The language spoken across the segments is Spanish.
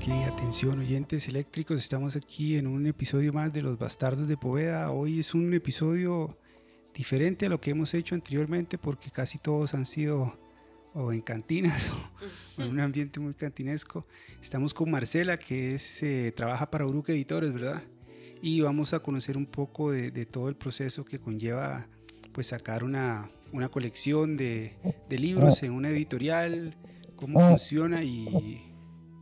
Ok, atención oyentes eléctricos, estamos aquí en un episodio más de Los Bastardos de Poveda. Hoy es un episodio diferente a lo que hemos hecho anteriormente porque casi todos han sido o en cantinas o en un ambiente muy cantinesco. Estamos con Marcela que es, eh, trabaja para Uruca Editores, ¿verdad? Y vamos a conocer un poco de, de todo el proceso que conlleva pues sacar una, una colección de, de libros en una editorial, cómo funciona y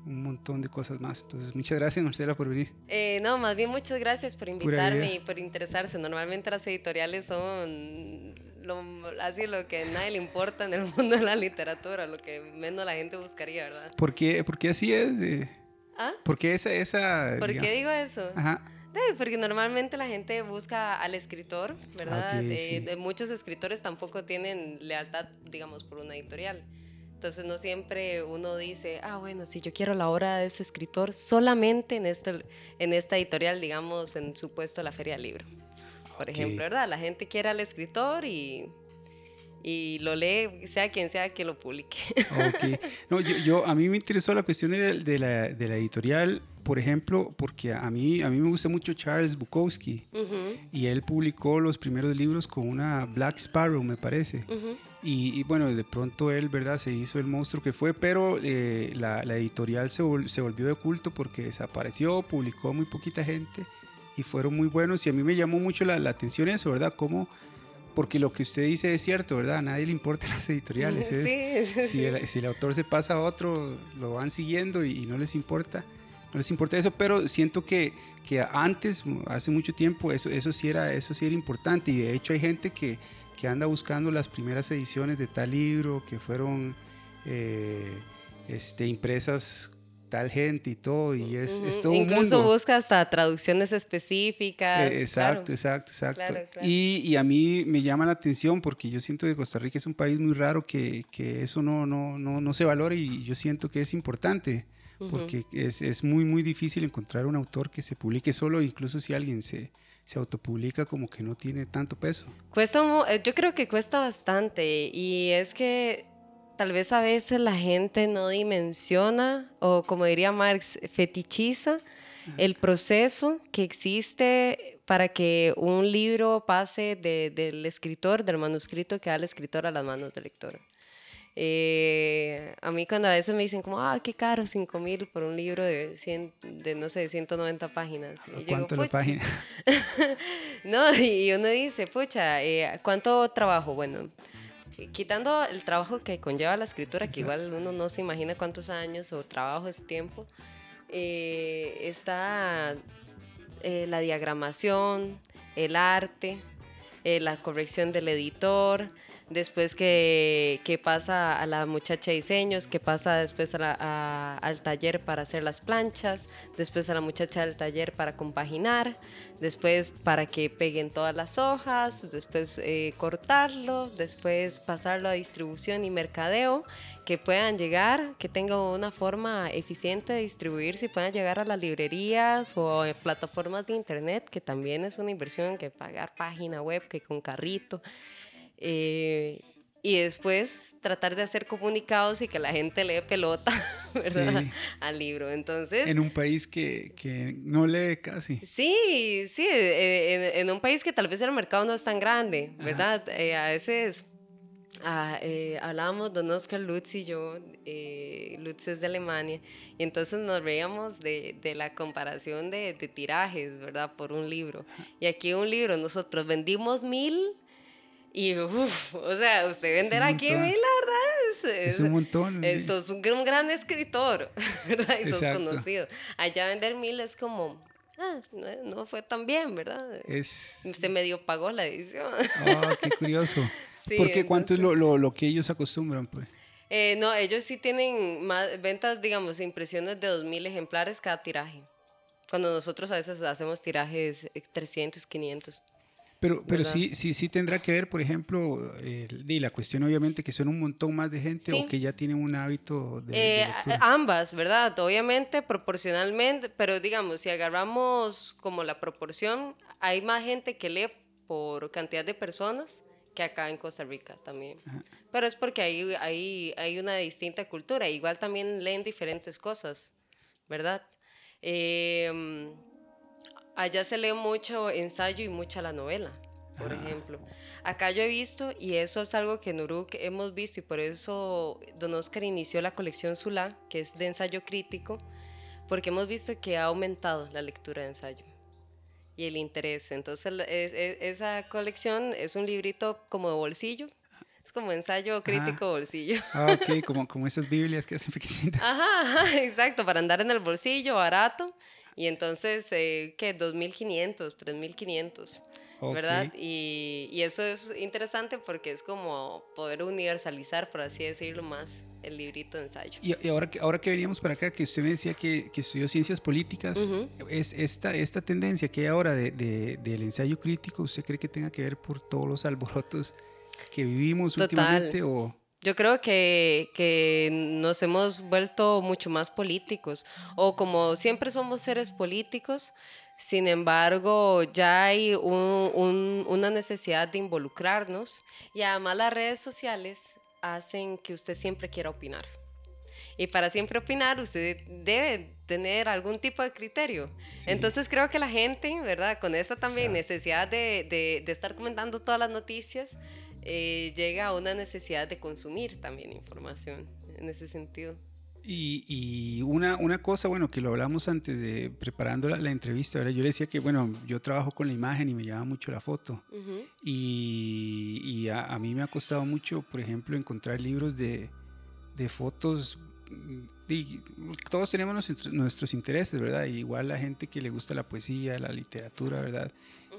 un montón de cosas más. Entonces, muchas gracias, Marcela, por venir. Eh, no, más bien muchas gracias por invitarme y por interesarse. Normalmente las editoriales son lo, así lo que a nadie le importa en el mundo de la literatura, lo que menos la gente buscaría, ¿verdad? ¿Por qué, por qué así es? De, ¿Ah? ¿Por qué esa... esa ¿Por qué digo eso? Ajá. porque normalmente la gente busca al escritor, ¿verdad? Ok, Eh, sí. de muchos escritores tampoco tienen lealtad, digamos, por una editorial. Entonces no siempre uno dice, ah, bueno, si yo quiero la obra de ese escritor solamente en, este, en esta editorial, digamos, en su puesto la Feria del Libro. Por Ok. ejemplo, ¿verdad? La gente quiere al escritor y, y lo lee, sea quien sea que lo publique. Ok. No, yo, yo- a mí me interesó la cuestión de la, de la, editorial, por ejemplo, porque a mí, a mí me gusta mucho Charles Bukowski Ujú, y él publicó los primeros libros con una Black Sparrow, me parece. ujú. Y, y bueno, de pronto él, ¿verdad? Se hizo el monstruo que fue, pero eh, la, la editorial se, vol- se volvió de culto porque desapareció, publicó muy poquita gente y fueron muy buenos. Y a mí me llamó mucho la, la atención eso, ¿verdad? Como, porque lo que usted dice es cierto, ¿verdad? A nadie le importan las editoriales. es- Sí, sí, si, sí. el, si el autor se pasa a otro, lo van siguiendo y, y no les importa. No les importa eso, pero siento que, que antes, hace mucho tiempo, eso, eso, sí era, eso sí era importante. Y de hecho hay gente que, que anda buscando las primeras ediciones de tal libro, que fueron eh, este, impresas tal gente y todo. Y es, es Ujú, todo un Incluso mundo. busca hasta traducciones específicas. Eh, exacto, claro. exacto, exacto. Claro, claro. Y, y a mí me llama la atención porque yo siento que Costa Rica es un país muy raro que, que eso no, no, no, no se valora y yo siento que es importante porque es, es muy, muy difícil encontrar un autor que se publique solo, incluso si alguien se, se autopublica como que no tiene tanto peso. Cuesta, eh, yo creo que cuesta bastante y es que tal vez a veces la gente no dimensiona o como diría Marx, fetichiza el proceso que existe para que un libro pase de- del escritor, del manuscrito que da el escritor a las manos del lector. Eh, a mí cuando a veces me dicen como, ah, qué caro, 5 mil por un libro de, 100, de, no sé, 190 páginas. Y no, y uno dice, pucha, eh, ¿cuánto trabajo? Bueno, quitando el trabajo que conlleva la escritura, que igual uno no se imagina cuántos años o trabajo es tiempo, eh, está eh, la diagramación, el arte, la corrección del editor, después que, que pasa a la muchacha de diseños, que pasa después al taller para hacer las planchas, después a la muchacha del taller para compaginar, después para que peguen todas las hojas, después eh, cortarlo, después pasarlo a distribución y mercadeo, que puedan llegar, que tengan una forma eficiente de distribuirse y puedan llegar a las librerías o plataformas de internet, que también es una inversión que pagar página web, que con carrito. Eh, y después tratar de hacer comunicados y que la gente lee pelota, ¿verdad? Sí. Al libro. Entonces, En un país que, que no lee casi. Sí, sí, eh, en, en un país que tal vez el mercado no es tan grande, ¿verdad? Eh, a veces ah, eh, hablábamos don Oscar Lutz y yo, eh, Lutz es de Alemania, y entonces nos reíamos de, de la comparación de, de tirajes, ¿verdad? Por un libro. Y aquí un libro, nosotros vendimos mil y, uf, o sea, usted vender aquí mil, la verdad, es, Es un montón. eh, sos un, gran- un gran escritor, ¿verdad? Y sos conocido. Allá vender mil es como, ah, no, no fue tan bien, ¿verdad? Es... Se medio pagó la edición. Oh, qué curioso. Sí, Porque ¿cuánto es lo, lo, lo que ellos acostumbran? Pues? Eh, no, ellos sí tienen más ventas, digamos, impresiones de 2.000 ejemplares cada tiraje. Cuando nosotros a veces hacemos tirajes eh, 300, 500. Pero, pero ¿verdad? sí, sí, sí tendrá que ver, por ejemplo, y la cuestión obviamente que son un montón más de gente Sí. o que ya tienen un hábito de, Eh, ambas, ¿verdad? Obviamente proporcionalmente, pero digamos, si agarramos como la proporción, hay más gente que lee por cantidad de personas que acá en Costa Rica también. Pero es porque hay, hay, hay una distinta cultura. Igual también leen diferentes cosas. ¿verdad? Em, allá se lee mucho ensayo y mucha la novela, por ejemplo. Acá yo he visto, y eso es algo que en Uruk hemos visto, y por eso Don Oscar inició la colección Sula, que es de ensayo crítico, porque hemos visto que ha aumentado la lectura de ensayo y el interés. Entonces, esa colección es un librito como de bolsillo, es como ensayo crítico bolsillo. Ah, ok, como, como esas Biblias que hacen pequeñitas. Ajá, exacto, para andar en el bolsillo, barato. Y entonces, eh, ¿qué? 2.500, 3.500. ¿verdad? Y, y, eso es interesante porque es como poder universalizar, por así decirlo, más el librito de ensayo. Y, ahora, que, ahora que veníamos para acá, que usted me decía que, que estudió ciencias políticas, es esta, esta tendencia que hay ahora de, de, del ensayo crítico, ¿usted cree que tenga que ver por todos los alborotos que vivimos últimamente? O... Yo creo que, que, nos hemos vuelto mucho más políticos, o como siempre somos seres políticos, sin embargo, ya hay una necesidad de involucrarnos y además las redes sociales hacen que usted siempre quiera opinar. Y para siempre opinar, usted debe tener algún tipo de criterio. Entonces creo que la gente, ¿verdad? Con esta también necesidad de, estar comentando todas las noticias, eh, llega a una necesidad de consumir también información en ese sentido. Y, una, una, cosa, bueno, que lo hablamos antes de preparando la, entrevista, ¿verdad? yo le decía que, bueno, yo trabajo con la imagen y me llama mucho la foto. Y, y a, mí me ha costado mucho, por ejemplo, encontrar libros de, de fotos. Y todos tenemos nuestros, intereses, ¿verdad? igual la gente que le gusta la poesía, la literatura, ¿verdad?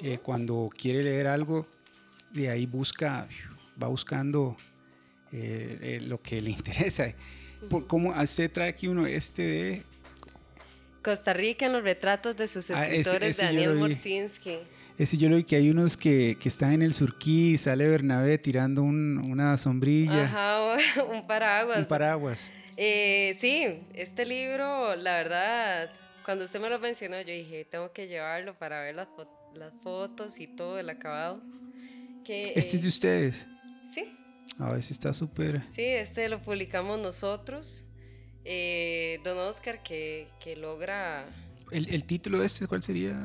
Eh, cuando quiere leer algo, de ahí busca, va buscando eh, eh, lo que le interesa. Por, ¿Cómo usted trae aquí uno este de... Costa Rica en los retratos de sus ah, escritores, Daniel Morsinski. Ese yo lo vi que hay unos que, que están en el surquí, sale Bernabé tirando un, una sombrilla. Ajá, un paraguas. Un paraguas. Eh, sí, este libro, la verdad, cuando usted me lo mencionó, yo dije, tengo que llevarlo para ver las, las fotos y todo el acabado. Que, ¿Este es de ustedes? Sí. A ver si está súper. Sí, este lo publicamos nosotros. Eh, don Oscar que, que logra... ¿El, ¿El, título de este cuál sería?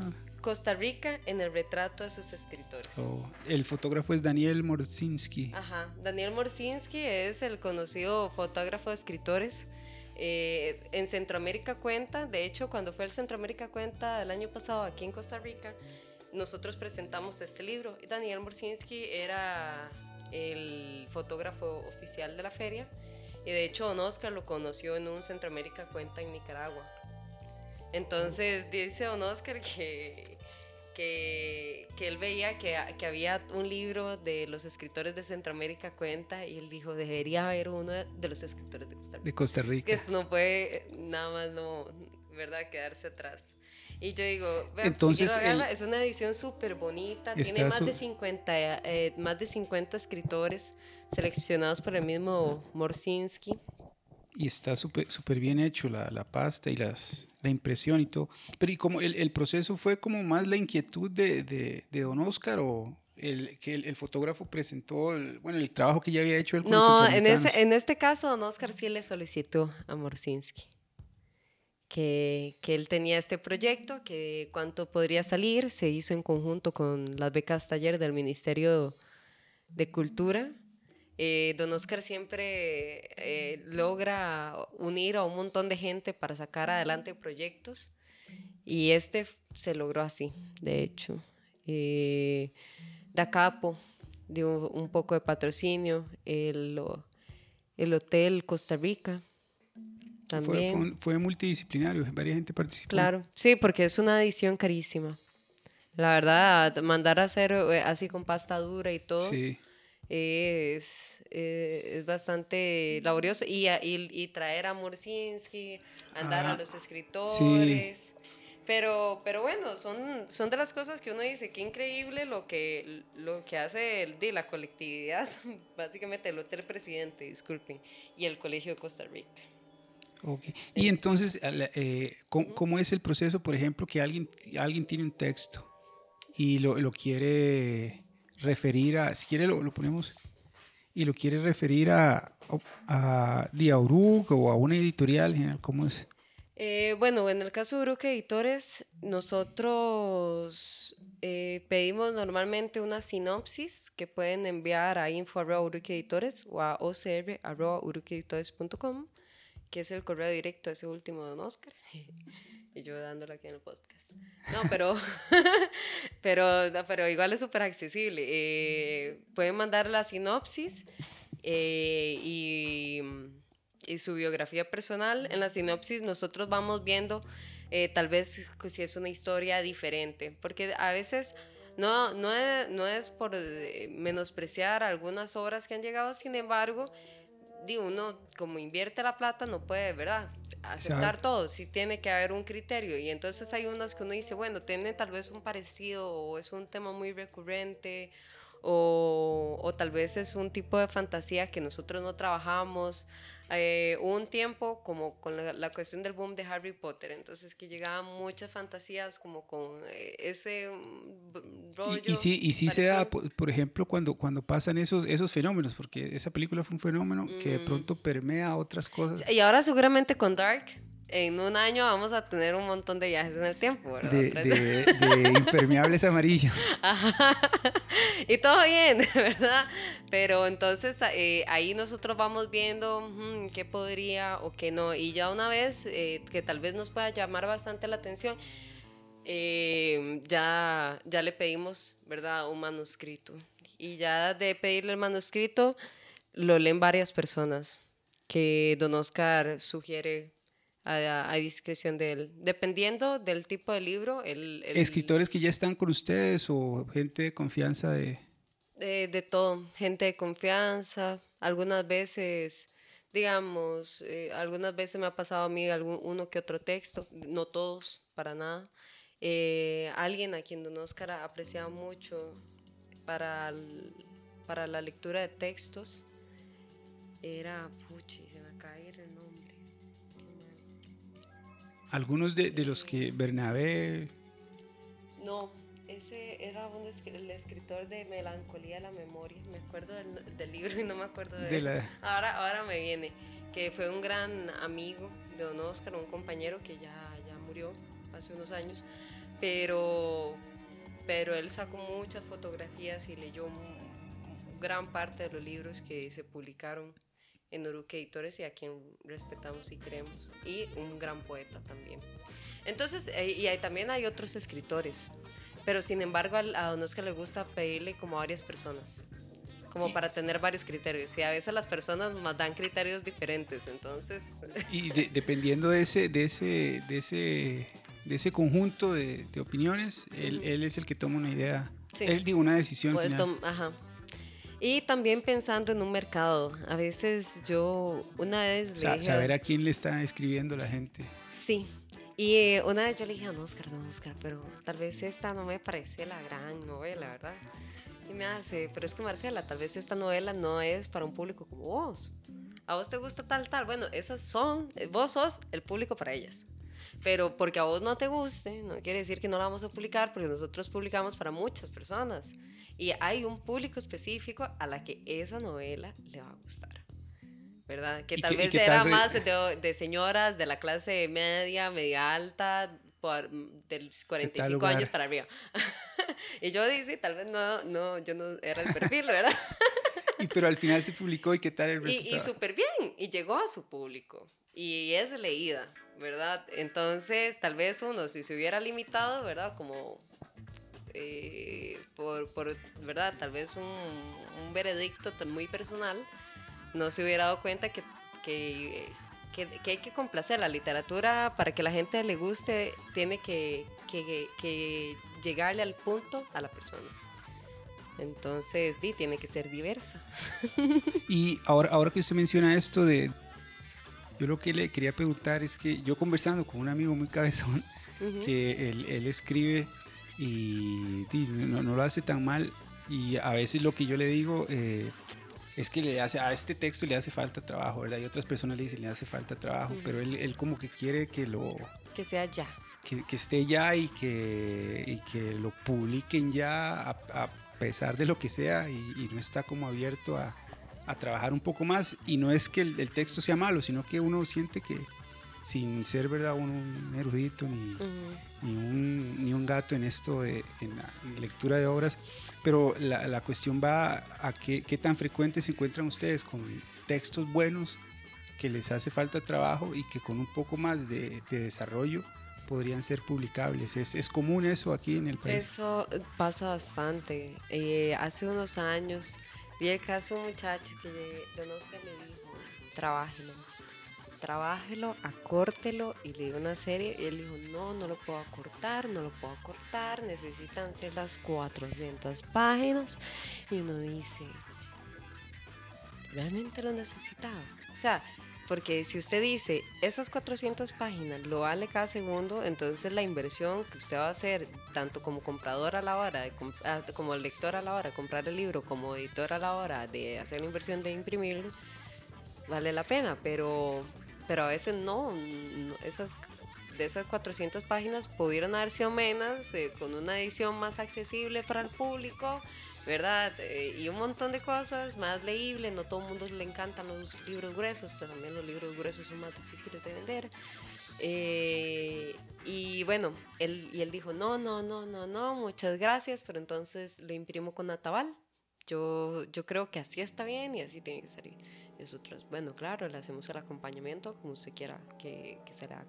Costa Rica en el retrato de sus escritores. Oh, el fotógrafo es Daniel Morsinski. Ajá, Daniel Morsinski es el conocido fotógrafo de escritores. Eh, en Centroamérica cuenta, de hecho cuando fue el Centroamérica cuenta el año pasado aquí en Costa Rica, nosotros presentamos este libro. Daniel Morsinski era el fotógrafo oficial de la feria. Y de hecho, Don Oscar lo conoció en un Centroamérica Cuenta en Nicaragua. Entonces dice Don Oscar que, que, que él veía que, que, había un libro de los escritores de Centroamérica Cuenta y él dijo, debería haber uno de los escritores de Costa Rica. De Costa Rica. Que esto no puede nada más, no, ¿verdad? Quedarse atrás. Y yo digo, Entonces, es una edición súper bonita, tiene más de, 50, eh, más de 50 escritores seleccionados por el mismo Morsinski. Y está súper super bien hecho la, la, pasta y las, la impresión y todo. Pero ¿y como el, el proceso fue como más la inquietud de, de, de Don Oscar o el, que el, fotógrafo presentó, el, bueno, el trabajo que ya había hecho él con No, en, ese, en este caso Don Oscar sí le solicitó a Morsinski que, él tenía este proyecto, que cuánto podría salir, se hizo en conjunto con las becas taller del Ministerio de Cultura. Eh, don Oscar siempre eh, logra unir a un montón de gente para sacar adelante proyectos y este se logró así, de hecho. Eh, da Capo dio un poco de patrocinio, el, el Hotel Costa Rica fue, multidisciplinario, varias gente participó. Claro, sí, porque es una edición carísima. La verdad, mandar a hacer eh, así con pasta dura y todo es, eh, es bastante laborioso. Y, y, traer a Mursinski, andar a los escritores. Pero, pero bueno, son, son de las cosas que uno dice, qué increíble lo que, lo que hace el, de la colectividad, básicamente el Hotel Presidente, disculpen, y el Colegio de Costa Rica. Okay. Y entonces, eh, ¿cómo, es el proceso, por ejemplo, que alguien, alguien tiene un texto y lo, lo quiere referir a, si quiere lo, lo, ponemos, y lo quiere referir a, a, a o a una editorial, ¿cómo es? Eh, bueno, en el caso de Uruque Editores, nosotros eh, pedimos normalmente una sinopsis que pueden enviar a info.uruqueeditores o a ocr.uruqueeditores.com, que es el correo directo ese último de Don Oscar. y yo dándolo aquí en el podcast. No, pero, pero, pero igual es súper accesible. Eh, pueden mandar la sinopsis y y su biografía personal. En la sinopsis nosotros vamos viendo eh, tal vez si es una historia diferente, porque a veces no, no, no es por eh, menospreciar algunas obras que han llegado, sin embargo, digo, uno como invierte la plata no puede, ¿verdad? Aceptar todo, sí tiene que haber un criterio y entonces hay unas que uno dice, bueno, tiene tal vez un parecido o es un tema muy recurrente o, o, tal vez es un tipo de fantasía que nosotros no trabajamos. Eh, hubo un tiempo como con la, cuestión del boom de Harry Potter, entonces que llegaban muchas fantasías como con eh, ese mm, rollo. Y, sí, y sí se da, por, ejemplo, cuando, cuando pasan esos, esos fenómenos, porque esa película fue un fenómeno que de pronto permea otras cosas. Y ahora seguramente con Dark en un año vamos a tener un montón de viajes en el tiempo, ¿verdad? De, impermeables amarillos. Y todo bien, ¿verdad? Pero entonces eh, ahí nosotros vamos viendo qué podría o qué no. Y ya una vez eh, que tal vez nos pueda llamar bastante la atención, eh, ya, ya le pedimos, ¿verdad? Un manuscrito. Y ya de pedirle el manuscrito, lo leen varias personas que don Oscar sugiere a, discreción de él. Dependiendo del tipo de libro. El, ¿Escritores que ya están con ustedes o gente de confianza de...? De, todo, gente de confianza. Algunas veces, digamos, eh, algunas veces me ha pasado a mí algún, uno que otro texto, no todos, para nada. Eh, alguien a quien Don Oscar apreciaba mucho para, para la lectura de textos era, puchi, algunos de, de los que Bernabé... No, ese era un, el escritor de Melancolía de la Memoria. Me acuerdo del, del libro y no me acuerdo de, él. Ahora, ahora me viene, que fue un gran amigo de Don Oscar, un compañero que ya, ya murió hace unos años, pero, pero él sacó muchas fotografías y leyó gran parte de los libros que se publicaron en Uruque Editores y a quien respetamos y creemos, y un gran poeta también. Entonces, eh, y hay, también hay otros escritores, pero sin embargo a, Don Oscar le gusta pedirle como a varias personas, como para tener varios criterios, y a veces las personas nos dan criterios diferentes, entonces... Y dependiendo de ese, de ese, de ese, de ese conjunto de, opiniones, él, él, es el que toma una idea, él digo una decisión. Final. Ajá. Y también pensando en un mercado. A veces yo una vez... saber a quién le está escribiendo la gente. Sí. Y eh, una vez yo le dije a Oscar, don Oscar, pero tal vez esta no me parece la gran novela, ¿verdad? Y me hace, pero es que Marcela, tal vez esta novela no es para un público como vos. A vos te gusta tal, tal. Bueno, esas son, vos sos el público para ellas. Pero porque a vos no te guste, no quiere decir que no la vamos a publicar, porque nosotros publicamos para muchas personas. Y hay un público específico a la que esa novela le va a gustar. ¿Verdad? Que tal vez era más de, señoras de la clase media, media alta, por, de 45 años para arriba. y yo dije, tal vez no, no, yo no era el perfil, ¿verdad? y pero al final se publicó y qué tal el resultado. Y, y súper bien, y llegó a su público. Y es leída, ¿verdad? Entonces, tal vez uno, si se hubiera limitado, ¿verdad? Como eh, por, por, ¿verdad? Tal vez un, un, veredicto muy personal, no se hubiera dado cuenta que, que, que, hay que complacer. La literatura, para que la gente le guste, tiene que, que llegarle al punto a la persona. Entonces, di, tiene que ser diversa. Y ahora, ahora que usted menciona esto de... Yo lo que le quería preguntar es que yo conversando con un amigo muy cabezón, que él, él escribe y, no, lo hace tan mal. Y a veces lo que yo le digo eh, es que le hace, a este texto le hace falta trabajo, ¿verdad? Y otras personas le dicen le hace falta trabajo, pero él, él, como que quiere que lo... Que sea ya. Que, que esté ya y que, y que lo publiquen ya a, pesar de lo que sea y, no está como abierto a, a, trabajar un poco más. Y no es que el, el, texto sea malo, sino que uno siente que, sin ser verdad un erudito ni, ni, un, ni, un, gato en esto de en la lectura de obras, pero la, la cuestión va a qué, qué, tan frecuentes se encuentran ustedes con textos buenos que les hace falta trabajo y que con un poco más de, de desarrollo podrían ser publicables. ¿Es, ¿Es, común eso aquí en el país? Eso pasa bastante. Eh, hace unos años vi el caso de un muchacho que Don Oscar le dijo, trabájelo, trabájelo, acórtelo y le dio una serie y él dijo, no, no lo puedo acortar, no lo puedo acortar, necesitan ser las 400 páginas y uno dice, ¿realmente lo necesitaba? O sea, porque si usted dice, esas 400 páginas lo vale cada segundo, entonces la inversión que usted va a hacer, tanto como comprador a la hora, de, ah, como lector a la hora de comprar el libro, como editor a la hora de hacer la inversión de imprimirlo, vale la pena, pero pero a veces no, esas, de esas 400 páginas pudieron haber sido menos, eh, con una edición más accesible para el público, ¿verdad? Eh, y un montón de cosas más leíbles, no todo el mundo le encantan los libros gruesos, también los libros gruesos son más difíciles de vender. Eh, y bueno, él, y él dijo, no, no, no, no, no, muchas gracias, pero entonces lo imprimo con Atabal. Yo, yo creo que así está bien y así tiene que salir. Nosotros, bueno, claro, le hacemos el acompañamiento como usted quiera que, que se le haga.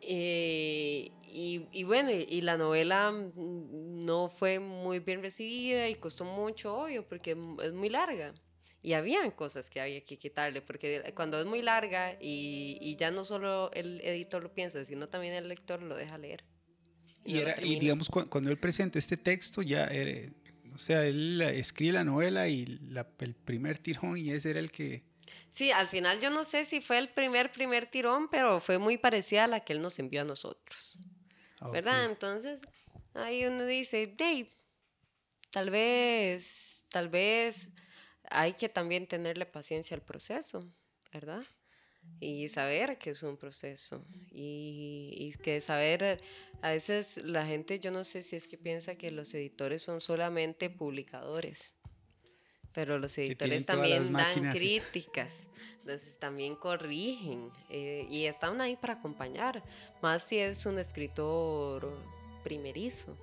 Eh, y, y, bueno, y, la novela no fue muy bien recibida y costó mucho, obvio, porque es muy larga. Y habían cosas que había que quitarle, porque cuando es muy larga y, y ya no solo el editor lo piensa, sino también el lector lo deja leer. Y, era, y digamos, cuando él presenta este texto, ya era, o sea, él escribe la novela y la, el primer tirón y ese era el que... Sí, al final yo no sé si fue el primer, primer tirón, pero fue muy parecida a la que él nos envió a nosotros. Ah, ¿Verdad? Entonces, ahí uno dice, Dave, tal vez, tal vez hay que también tenerle paciencia al proceso, ¿verdad? Y saber que es un proceso y, y, que saber, a veces la gente, yo no sé si es que piensa que los editores son solamente publicadores, pero los editores también dan críticas, entonces también corrigen eh, y están ahí para acompañar, más si es un escritor primerizo,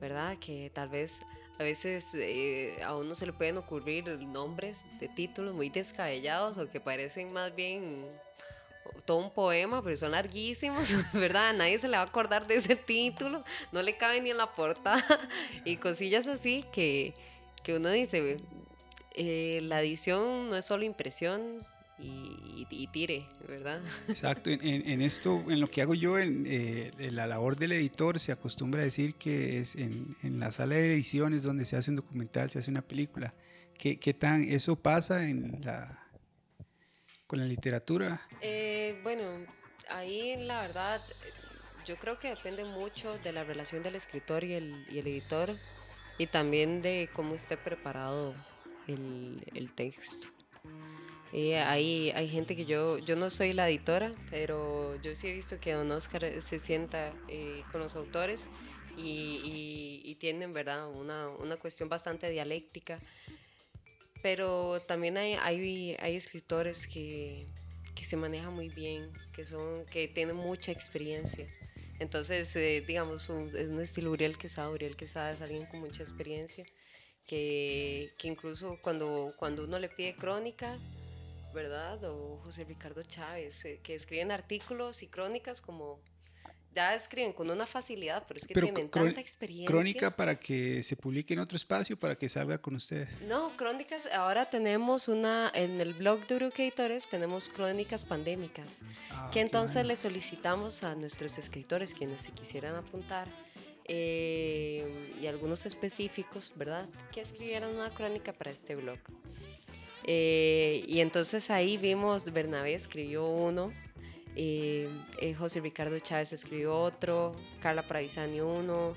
¿verdad? Que tal vez a veces eh, a uno se le pueden ocurrir nombres de títulos muy descabellados o que parecen más bien todo un poema, pero son larguísimos, ¿verdad? Nadie se le va a acordar de ese título, no le cabe ni en la portada y cosillas así que, que uno dice, eh, la edición no es solo impresión, y, tire, ¿verdad? Exacto, en, en, esto, en lo que hago yo, en, eh, la labor del editor, se acostumbra a decir que es en, en, la sala de ediciones donde se hace un documental, se hace una película. ¿Qué, qué tan eso pasa en la, con la literatura? Eh, bueno, ahí la verdad, yo creo que depende mucho de la relación del escritor y el, y el editor y también de cómo esté preparado el, el texto. Y hay, hay gente que yo, yo no soy la editora, pero yo sí he visto que don Oscar se sienta eh, con los autores y, y, tienen, ¿verdad?, una, una, cuestión bastante dialéctica. Pero también hay, hay, hay escritores que, que, se manejan muy bien, que, son, que tienen mucha experiencia. Entonces, eh, digamos, un, es un estilo Uriel Quesada. Uriel Quesada es alguien con mucha experiencia, que, que incluso cuando, cuando uno le pide crónica, ¿verdad? O José Ricardo Chávez, eh, que escriben artículos y crónicas como ya escriben con una facilidad, pero es que tienen tanta experiencia. ¿Crónica para que se publique en otro espacio, para que salga con ustedes? No, crónicas, ahora tenemos una, en el blog de Educators tenemos crónicas pandémicas, ah, que entonces le solicitamos a nuestros escritores, quienes se quisieran apuntar, eh, y algunos específicos, ¿verdad? Que escribieran una crónica para este blog. Eh, y entonces ahí vimos, Bernabé escribió uno, eh, eh, José Ricardo Chávez escribió otro, Carla Pravisani uno,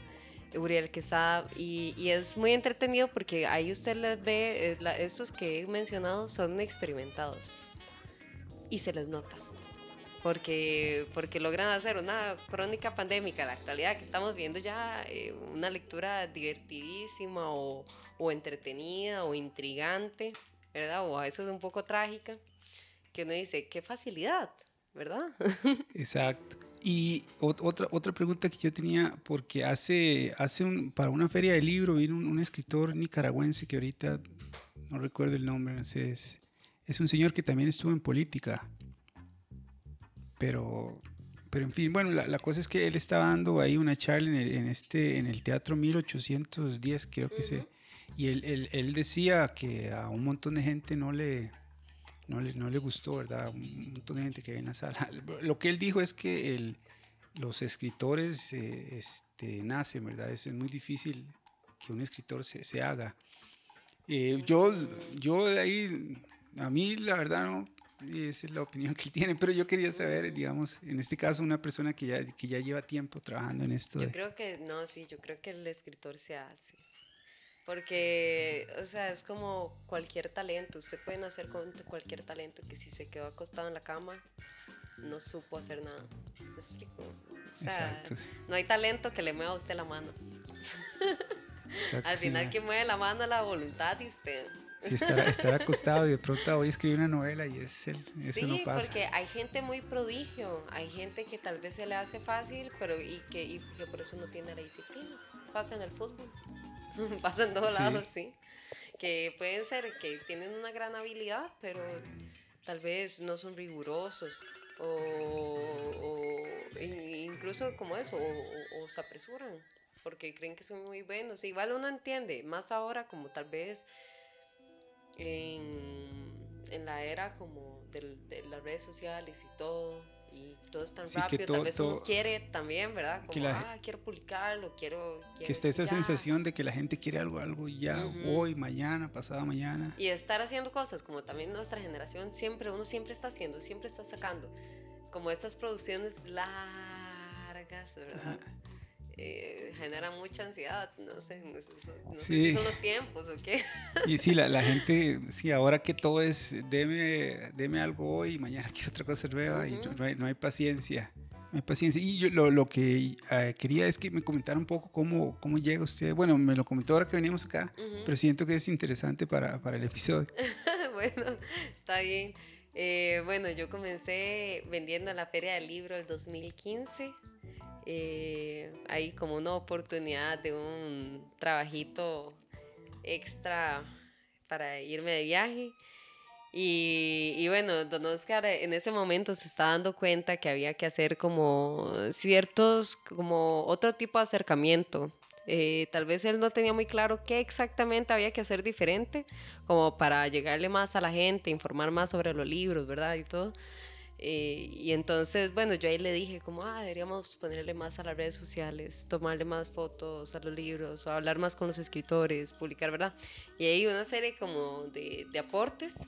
Uriel Quesada, y, es muy entretenido porque ahí usted les ve, estos que he mencionado son experimentados y se les nota. Porque, porque logran hacer una crónica pandémica, la actualidad que estamos viendo ya, una lectura divertidísima o, o entretenida o intrigante ¿verdad? O a veces un poco trágica, que uno dice, qué facilidad, ¿verdad? Exacto. Y otra, otra pregunta que yo tenía, porque hace, hace un, para una feria de libro vino un, escritor nicaragüense que ahorita no recuerdo el nombre, no sé, es, es un señor que también estuvo en política. Pero, pero en fin, bueno, la, la cosa es que él estaba dando ahí una charla en el, en este, en el Teatro 1810, creo que se... Y él, él, él decía que a un montón de gente no le, no le, no le gustó, ¿verdad? Un montón de gente que viene a la sala. Lo que él dijo es que el, los escritores eh, este, nacen, ¿verdad? Es muy difícil que un escritor se, se haga. Eh, yo, yo de ahí, a mí la verdad no, esa es la opinión que él tiene, pero yo quería saber, digamos, en este caso una persona que ya, que ya lleva tiempo trabajando en esto. Yo creo que, no, sí, yo creo que el escritor se hace. Porque, o sea, es como cualquier talento. Usted puede nacer con cualquier talento que si se quedó acostado en la cama, no supo hacer nada. ¿Me explico? O sea, no hay talento que le mueva a usted la mano. Al final, quien mueve la mano es la voluntad de usted. Sí, estar, acostado y de pronto voy a escribir una novela y es el, eso no pasa. porque hay gente muy prodigio, hay gente que tal vez se le hace fácil, pero y que, y que por eso no tiene la disciplina. Pasa en el fútbol. pasa en todos lados, sí. Que pueden ser que tienen una gran habilidad, pero tal vez no son rigurosos o, incluso como eso, o, se apresuran porque creen que son muy buenos. Igual uno entiende, más ahora como tal vez en, en la era como de las redes sociales y todo, y todo es tan rápido, tal vez uno quiere también, ¿verdad? Como, ah, quiero publicarlo, quiero... que esté esa sensación de que la gente quiere algo, algo ya, hoy, mañana, pasada mañana. Y estar haciendo cosas, como también nuestra generación, siempre, uno siempre está haciendo, siempre está sacando, como estas producciones largas, ¿verdad? Eh, genera mucha ansiedad, no sé, no, sé, si son los tiempos o qué. Y sí, la, la, gente, sí, ahora que todo es, deme, deme algo hoy, mañana quiero otra cosa nueva y no hay, no hay, paciencia. No hay paciencia. Y yo lo, lo que eh, quería es que me comentara un poco cómo, cómo llega usted. Bueno, me lo comentó ahora que venimos acá, pero siento que es interesante para, para el episodio. bueno, está bien. Eh, bueno, yo comencé vendiendo la Feria del Libro el 2015 eh, hay como una oportunidad de un trabajito extra para irme de viaje. Y, y, bueno, don Oscar en ese momento se está dando cuenta que había que hacer como ciertos, como otro tipo de acercamiento. Eh, tal vez él no tenía muy claro qué exactamente había que hacer diferente, como para llegarle más a la gente, informar más sobre los libros, ¿verdad? Y todo. Eh, y entonces, bueno, yo ahí le dije como, ah, deberíamos ponerle más a las redes sociales, tomarle más fotos a los libros, o hablar más con los escritores, publicar, ¿verdad? Y ahí una serie como de, de aportes.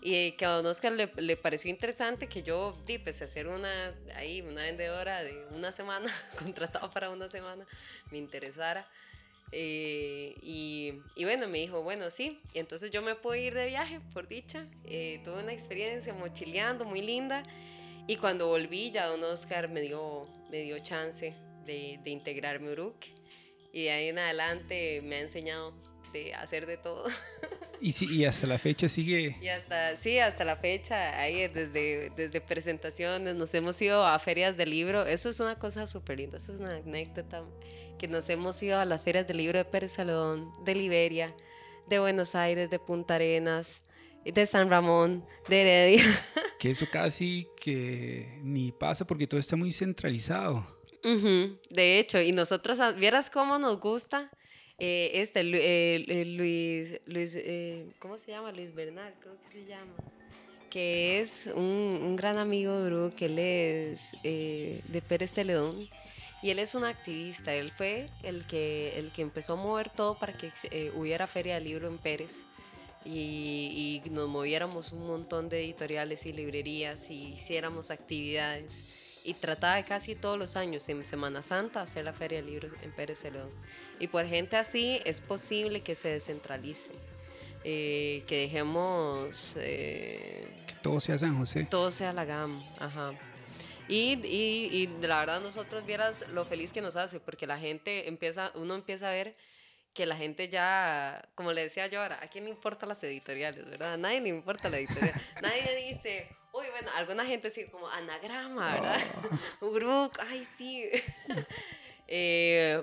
Y que a Don Oscar le, le, pareció interesante que yo di, pues, hacer una, ahí, una vendedora de una semana, contratada para una semana, me interesara. Eh, y, y, bueno, me dijo, bueno, sí. Y entonces yo me pude ir de viaje, por dicha. Eh, tuve una experiencia mochileando muy linda. Y cuando volví, ya don Oscar me dio, me dio chance de, de integrarme a Uruk. Y de ahí en adelante me ha enseñado de hacer de todo. Y, sí, y hasta la fecha sigue. Y hasta, sí, hasta la fecha, ahí desde, desde presentaciones, nos hemos ido a ferias de libro. Eso es una cosa súper linda, eso es una anécdota que nos hemos ido a las ferias del libro de Pérez Salón, de Liberia, de Buenos Aires, de Punta Arenas, de San Ramón, de Heredia. Que eso casi que ni pasa porque todo está muy centralizado. De hecho, y nosotros, ah, vieras cómo nos gusta eh, este, eh, Luis, Luis eh, ¿cómo se llama? Luis Bernal, creo que se llama. Que es un, un gran amigo de Uru, que él es de Pérez Celedón y él es un activista, él fue el que, el que empezó a mover todo para que eh, hubiera feria de libro en Pérez y, y, nos moviéramos un montón de editoriales y librerías y hiciéramos actividades. Y trataba de casi todos los años, en Semana Santa, hacer la feria de libros en Pérez Celedón. Y por gente así es posible que se descentralice. Eh, que dejemos... Eh, que todo sea San José. Todo sea la gama, ajá. Y, y, y, la verdad nosotros vieras lo feliz que nos hace, porque la gente empieza, uno empieza a ver que la gente ya, como le decía yo ahora, ¿a quién le importan las editoriales, verdad? A nadie le importa la editorial. nadie dice, Uy, bueno, alguna gente sí, como anagrama, ¿verdad? Oh. Uruk, ay, sí. eh,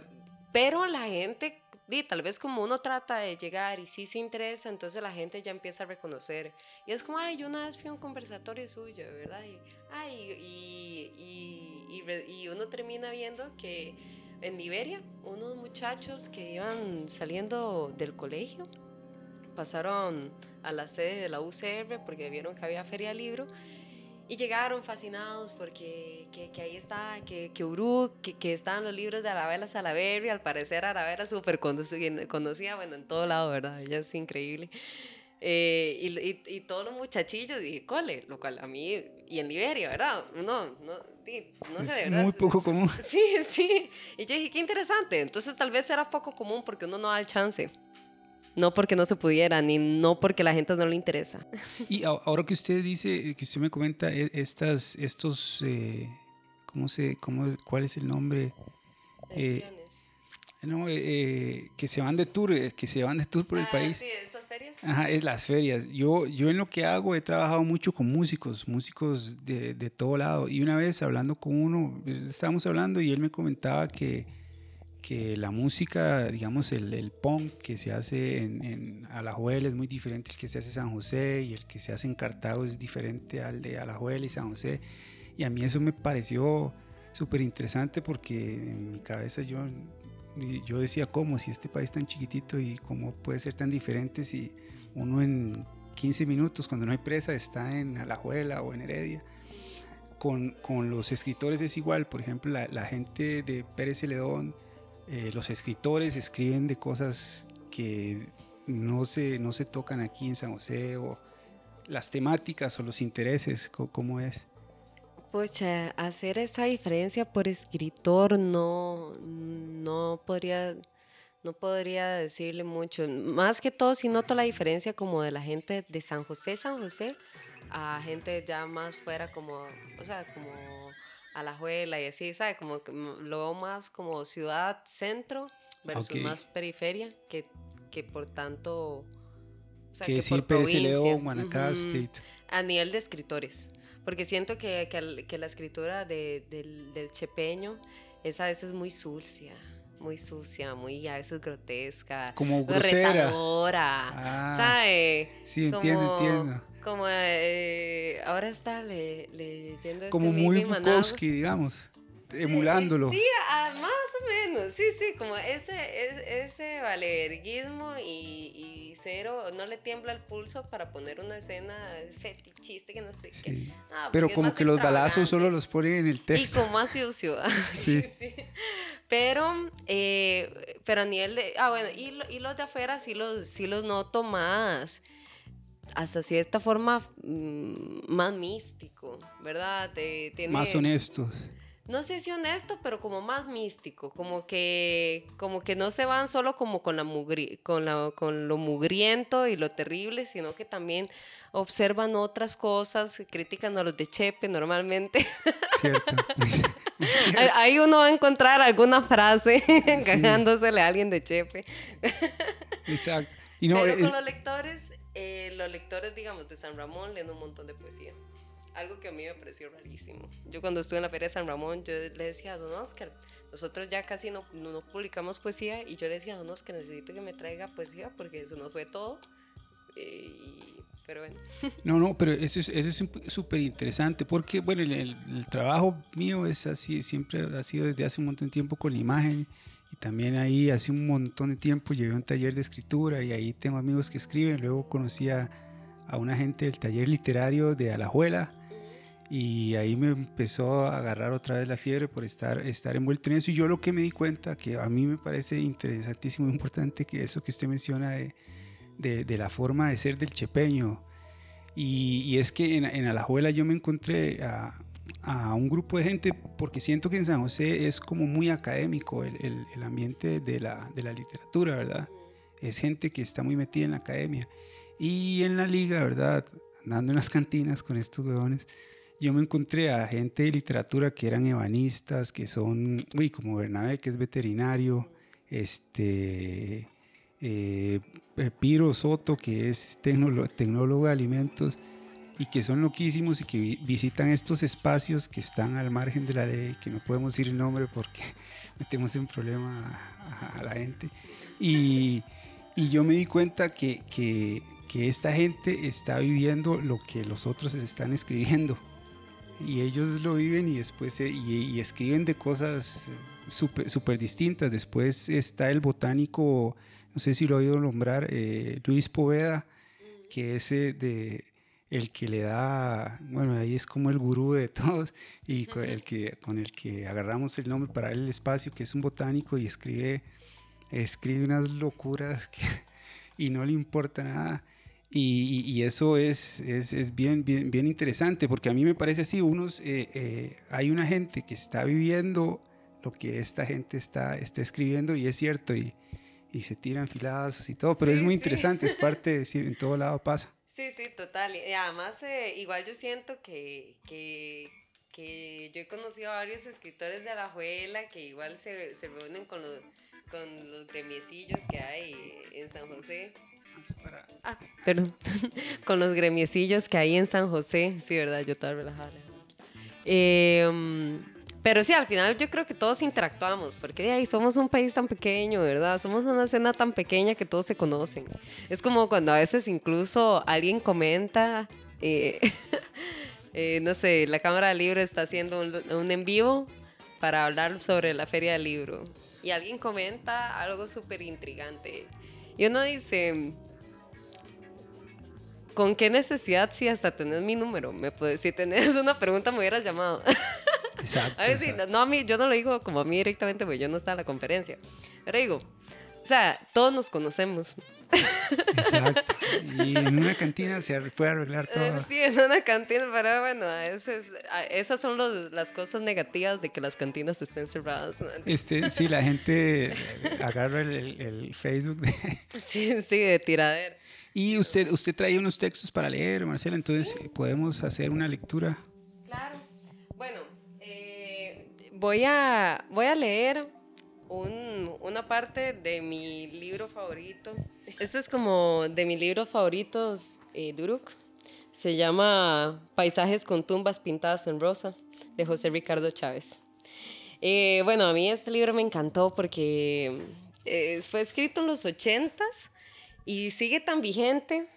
pero la gente, tal vez como uno trata de llegar y sí se interesa, entonces la gente ya empieza a reconocer. Y es como, ay, yo una vez fui a un conversatorio suyo, ¿verdad? Y, ay, y, y, y uno termina viendo que en Liberia, unos muchachos que iban saliendo del colegio, pasaron a la sede de la UCR porque vieron que había feria libro y llegaron fascinados porque que, que ahí está, que, que Uruk, que, que estaban los libros de Arabella Salaverry, al parecer Arabella súper conocida, bueno, en todo lado, ¿verdad? Ella es increíble. Eh, y, y, y, todos los muchachillos, dije, cole, lo cual a mí, y en Liberia, ¿verdad? No, no, no sé, es muy poco común. Sí, sí. Y yo dije, qué interesante. Entonces tal vez era poco común porque uno no da el chance. No porque no se pudiera, ni no porque la gente no le interesa. Y ahora que usted dice, que usted me comenta e, estas, estos, eh, ¿cómo se, cómo, cuál es el nombre? Eh, no, eh, eh, que se van de tour, que se van de tour por el ah, país. Sí, ferias. Ajá, es las ferias. Yo, yo en lo que hago he trabajado mucho con músicos, músicos de, de todo lado. Y una vez hablando con uno, estábamos hablando y él me comentaba que que la música, digamos, el, el punk que se hace en, en, Alajuela es muy diferente al que se hace en San José y el que se hace en Cartago es diferente al de Alajuela y San José. Y a mí eso me pareció súper interesante porque en mi cabeza yo, yo decía, ¿cómo? Si este país tan chiquitito y cómo puede ser tan diferente si uno en 15 minutos, cuando no hay presa, está en Alajuela o en Heredia. Con, con los escritores es igual, por ejemplo, la, la gente de Pérez Celedón, eh, los escritores escriben de cosas que no se, no se tocan aquí en San José o las temáticas o los intereses, ¿cómo es? Pues hacer esa diferencia por escritor no, no podría no podría decirle mucho. Más que todo, si noto la diferencia como de la gente de San José, San José, a gente ya más fuera como, o sea, como a la juela y así, ¿sabes? Como que lo veo más como ciudad centro versus más periferia, que, que por tanto... O sea, que, que decir Pérez León, Guanacaste. A nivel de escritores. Porque siento que, que, que la escritura de, del, del chepeño es a veces muy sucia muy sucia, muy a veces grotesca. Como grosera. Retadora, ah, ¿sabe? Sí, entiendo, entiendo. Como eh, ahora está le, leyendo Como este muy Bukowski, digamos, emulándolo. Sí, ah, más o menos, sí, sí, como ese, ese, valerguismo y, cero, no le tiembla el pulso para poner una escena fetichista que no sé qué. Pero como que los balazos solo los ponen en el texto. Y como más sucio. sí. sí. Pero, eh, pero a nivel de, ah, bueno, y, y los de afuera sí los, sí los noto más hasta cierta forma mm, más místico, ¿verdad? más honesto. No sé si honesto, pero como más místico, como que, como que no se van solo como con, la con, la, con lo mugriento y lo terrible, sino que también observan otras cosas, critican a los de Chepe normalmente. Cierto. Ahí uno va a encontrar alguna frase cagándosele a alguien de Chepe. Exacto. Pero eh, con los lectores eh, los lectores, digamos, de San Ramón leen un montón de poesía. Algo que a mí me pareció rarísimo. Yo cuando estuve en la Feria de San Ramón, yo le decía a Don Oscar, nosotros ya casi no, no, publicamos poesía y yo le decía a Don Oscar, necesito que me traiga poesía porque eso nos fue todo. Eh, pero bueno. No, no, pero eso es eso es súper interesante porque, bueno, el, el, trabajo mío es así, siempre ha sido desde hace un montón de tiempo con la imagen y también ahí hace un montón de tiempo llevé un taller de escritura y ahí tengo amigos que escriben. Luego conocí a, a una gente del taller literario de Alajuela y ahí me empezó a agarrar otra vez la fiebre por estar, estar envuelto en eso. Y yo lo que me di cuenta, que a mí me parece interesantísimo, importante, que eso que usted menciona de, de, de la forma de ser del chepeño. Y, y es que en, en, Alajuela yo me encontré a, a un grupo de gente porque siento que en San José es como muy académico el, el, ambiente de la, de la, literatura, ¿verdad? Es gente que está muy metida en la academia. Y en la liga, ¿verdad? Andando en las cantinas con estos huevones, yo me encontré a gente de literatura que eran ebanistas, que son, uy, como Bernabé, que es veterinario, este, eh, Piro Soto, que es tecnólogo, de alimentos y que son loquísimos y que visitan estos espacios que están al margen de la ley, que no podemos decir el nombre porque metemos en problema a, la gente. Y, y, yo me di cuenta que, que, que, esta gente está viviendo lo que los otros están escribiendo. Y ellos lo viven y después y, escriben de cosas súper super distintas. Después está el botánico, no sé si lo he oído nombrar, eh, Luis Poveda, que es de el que le da, bueno, ahí es como el gurú de todos y con el que, con el que agarramos el nombre para el espacio, que es un botánico y escribe, escribe unas locuras y no le importa nada. Y, eso es, es, es, bien, bien, bien interesante, porque a mí me parece así, unos, eh, eh, hay una gente que está viviendo lo que esta gente está, está escribiendo y es cierto, y, y se tiran filadas y todo, pero es muy interesante, es parte, en todo lado pasa. Sí, sí, total. Y además, eh, igual yo siento que, que, que, yo he conocido a varios escritores de Alajuela que igual se, se reúnen con los, con los gremiecillos que hay en San José. Ah, perdón. con los gremiecillos que hay en San José. Sí, ¿verdad? Yo estaba relajada. Eh, pero sí, al final yo creo que todos interactuamos, porque de ahí somos un país tan pequeño, ¿verdad? Somos una escena tan pequeña que todos se conocen. Es como cuando a veces incluso alguien comenta, eh, eh, no sé, la Cámara del Libro está haciendo un, un, en vivo para hablar sobre la Feria del Libro. Y alguien comenta algo súper intrigante. Y uno dice, ¿con qué necesidad si hasta tenés mi número? Me si tenés una pregunta me hubieras llamado. Exacto. a ver, sí, no, a mí, yo no lo digo como a mí directamente, porque yo no estaba en la conferencia. Pero digo, o sea, todos nos conocemos. Exacto. Y en una cantina se puede arreglar todo. Eh, sí, en una cantina, pero bueno, esas son los, las cosas negativas de que las cantinas estén cerradas. Este, sí, la gente agarra el, el, Facebook de... Sí, sí, de tiradero. Y usted, usted trae unos textos para leer, Marcela, entonces podemos hacer una lectura. Claro voy a, voy a leer una parte de mi libro favorito. Este es como de mis libros favoritos, eh, Duruk. Se llama Paisajes con tumbas pintadas en rosa, de José Ricardo Chávez. Eh, bueno, a mí este libro me encantó porque eh, fue escrito en los 80s y sigue tan vigente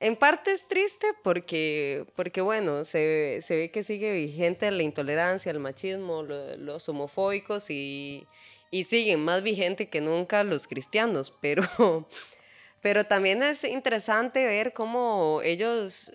en parte es triste porque, porque bueno, se, se ve que sigue vigente la intolerancia, el machismo, los homofóbicos y, y siguen más vigente que nunca los cristianos, pero, pero también es interesante ver cómo ellos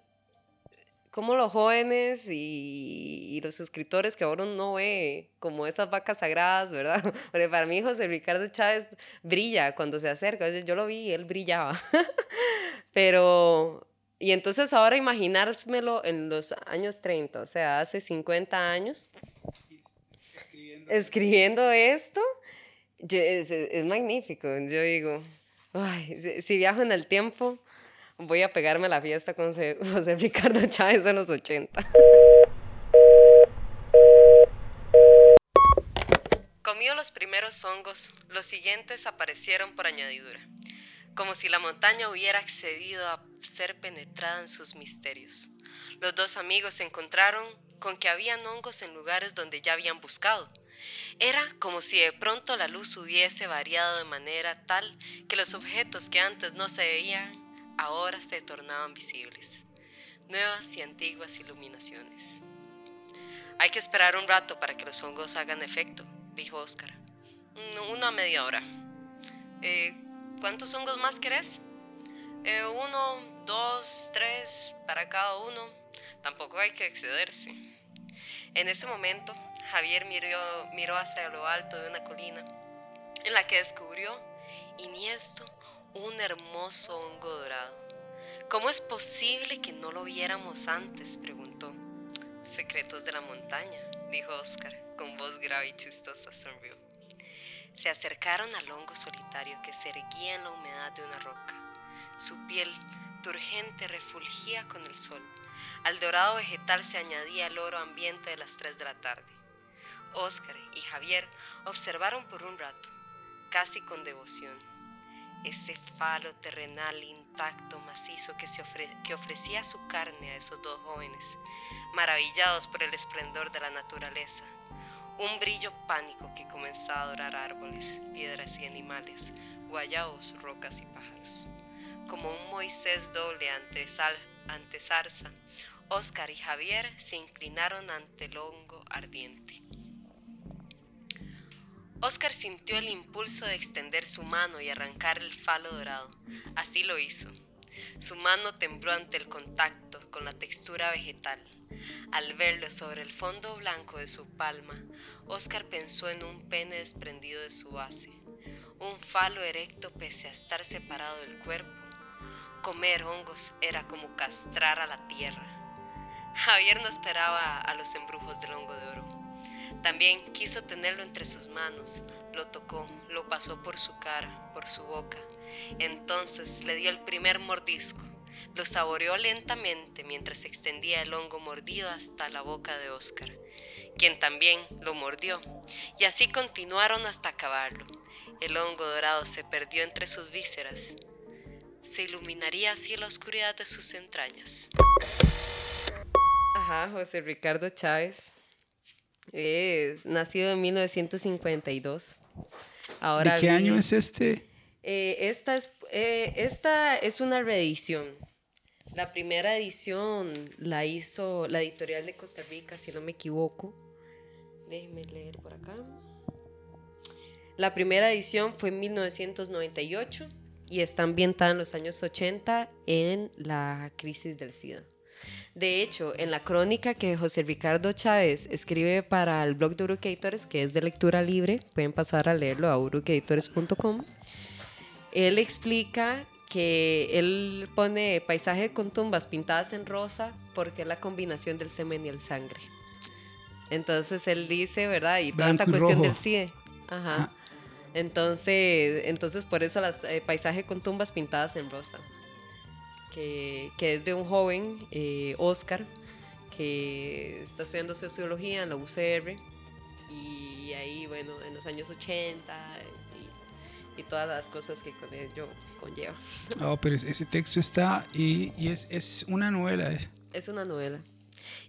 como los jóvenes y, los escritores que ahora uno ve como esas vacas sagradas, ¿verdad? Porque para mí José Ricardo Chávez brilla cuando se acerca. Yo lo vi y él brillaba. Pero, y entonces ahora imaginármelo en los años 30, o sea, hace 50 años, escribiendo, esto, es, es, magnífico. Yo digo, ay, si viajo en el tiempo voy a pegarme la fiesta con José Ricardo Chávez en los 80. Comió los primeros hongos, los siguientes aparecieron por añadidura, como si la montaña hubiera accedido a ser penetrada en sus misterios. Los dos amigos se encontraron con que habían hongos en lugares donde ya habían buscado. Era como si de pronto la luz hubiese variado de manera tal que los objetos que antes no se veían ahora se tornaban visibles, nuevas y antiguas iluminaciones. Hay que esperar un rato para que los hongos hagan efecto, dijo Oscar. Una media hora. Eh, ¿Cuántos hongos más querés? Eh, uno, dos, tres, para cada uno. Tampoco hay que excederse. En ese momento, Javier miró, miró hacia lo alto de una colina, en la que descubrió, y ni esto, un hermoso hongo dorado. ¿Cómo es posible que no lo viéramos antes? preguntó. Secretos de la montaña, dijo Oscar, con voz grave y chistosa sonrió. Se acercaron al hongo solitario que se erguía en la humedad de una roca. Su piel, turgente, refulgía con el sol. Al dorado vegetal se añadía el oro ambiente de las tres de la tarde. Oscar y Javier observaron por un rato, casi con devoción ese falo terrenal intacto, macizo que, se que ofrecía su carne a esos dos jóvenes, maravillados por el esplendor de la naturaleza. Un brillo pánico que comenzaba a adorar árboles, piedras y animales, guayabos, rocas y pájaros. Como un Moisés doble ante, sal, ante zarza, Oscar y Javier se inclinaron ante el hongo ardiente. Oscar sintió el impulso de extender su mano y arrancar el falo dorado. Así lo hizo. Su mano tembló ante el contacto con la textura vegetal. Al verlo sobre el fondo blanco de su palma, Oscar pensó en un pene desprendido de su base, un falo erecto pese a estar separado del cuerpo. Comer hongos era como castrar a la tierra. Javier no esperaba a los embrujos del hongo de oro. También quiso tenerlo entre sus manos, lo tocó, lo pasó por su cara, por su boca. Entonces le dio el primer mordisco, lo saboreó lentamente mientras extendía el hongo mordido hasta la boca de Oscar, quien también lo mordió, y así continuaron hasta acabarlo. El hongo dorado se perdió entre sus vísceras. Se iluminaría así la oscuridad de sus entrañas. Ajá, José Ricardo Chávez. Es nacido en 1952. Ahora ¿De qué año es este? Eh, esta, es, eh, esta es una reedición. La primera edición la hizo la editorial de Costa Rica, si no me equivoco. Déjenme leer por acá. La primera edición fue en 1998 y está ambientada en los años 80 en la crisis del SIDA. De hecho, en la crónica que José Ricardo Chávez escribe para el blog de Urucators, que es de lectura libre, pueden pasar a leerlo a urucators.com, él explica que él pone paisaje con tumbas pintadas en rosa porque es la combinación del semen y el sangre. Entonces él dice, ¿verdad? Y toda esta cuestión del CIE. Ajá. Entonces, entonces por eso las eh, paisaje con tumbas pintadas en rosa que, es de un joven, eh, Oscar, que está estudiando sociología en la UCR y ahí, bueno, en los años 80 y, todas las cosas que con ello conlleva. Oh, pero ese texto está y, es, una novela. Es, es una novela.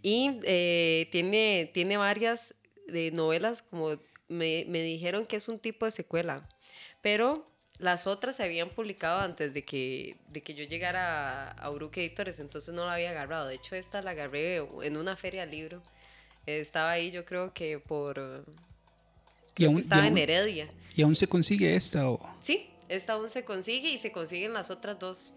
Y eh, tiene, tiene varias de novelas, como me, me dijeron que es un tipo de secuela, pero las otras se habían publicado antes de que, de que yo llegara a, Uruque Editores, entonces no la había agarrado. De hecho, esta la agarré en una feria libro. Estaba ahí, yo creo que por. Y aún, estaba en Heredia. ¿Y aún se consigue esta? O? Sí, esta aún se consigue y se consiguen las otras dos.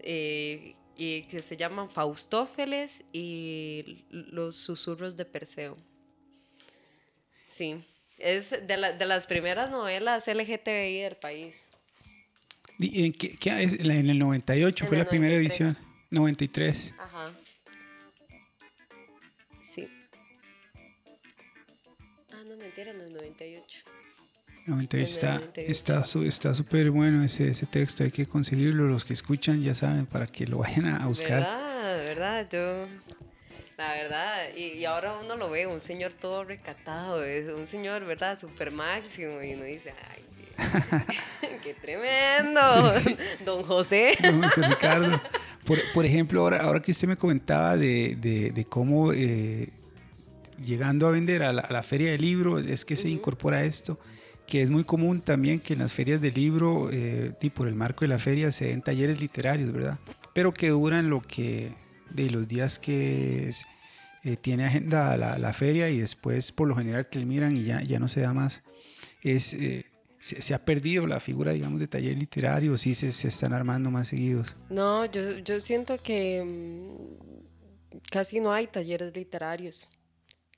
Eh, y que se llaman Faustófeles y Los susurros de Perseo. Sí. Es de, de las primeras novelas LGTBI del país. ¿Y en, qué, es? en el 98 fue la primera edición. 93. Ajá. Sí. Ah, no, mentira, en el 98. 98 está está está súper bueno ese, ese texto, hay que conseguirlo, los que escuchan ya saben para que lo vayan a buscar. ¿Verdad? ¿Verdad? Yo la verdad, y, ahora uno lo ve, un señor todo recatado, es un señor, ¿verdad? Super máximo, y uno dice, ay, qué, tremendo, don José. Don José Ricardo. Por, ejemplo, ahora, ahora que usted me comentaba de, de, cómo eh, llegando a vender a la, feria del libro, es que se incorpora esto, que es muy común también que en las ferias del libro, eh, y por el marco de la feria, se den talleres literarios, ¿verdad? Pero que duran lo que de los días que eh, tiene agenda la, la, feria y después por lo general que miran y ya, ya no se da más. Es, eh, se, ha perdido la figura, digamos, de taller literario, sí se, se están armando más seguidos. No, yo, yo siento que mm, casi no hay talleres literarios.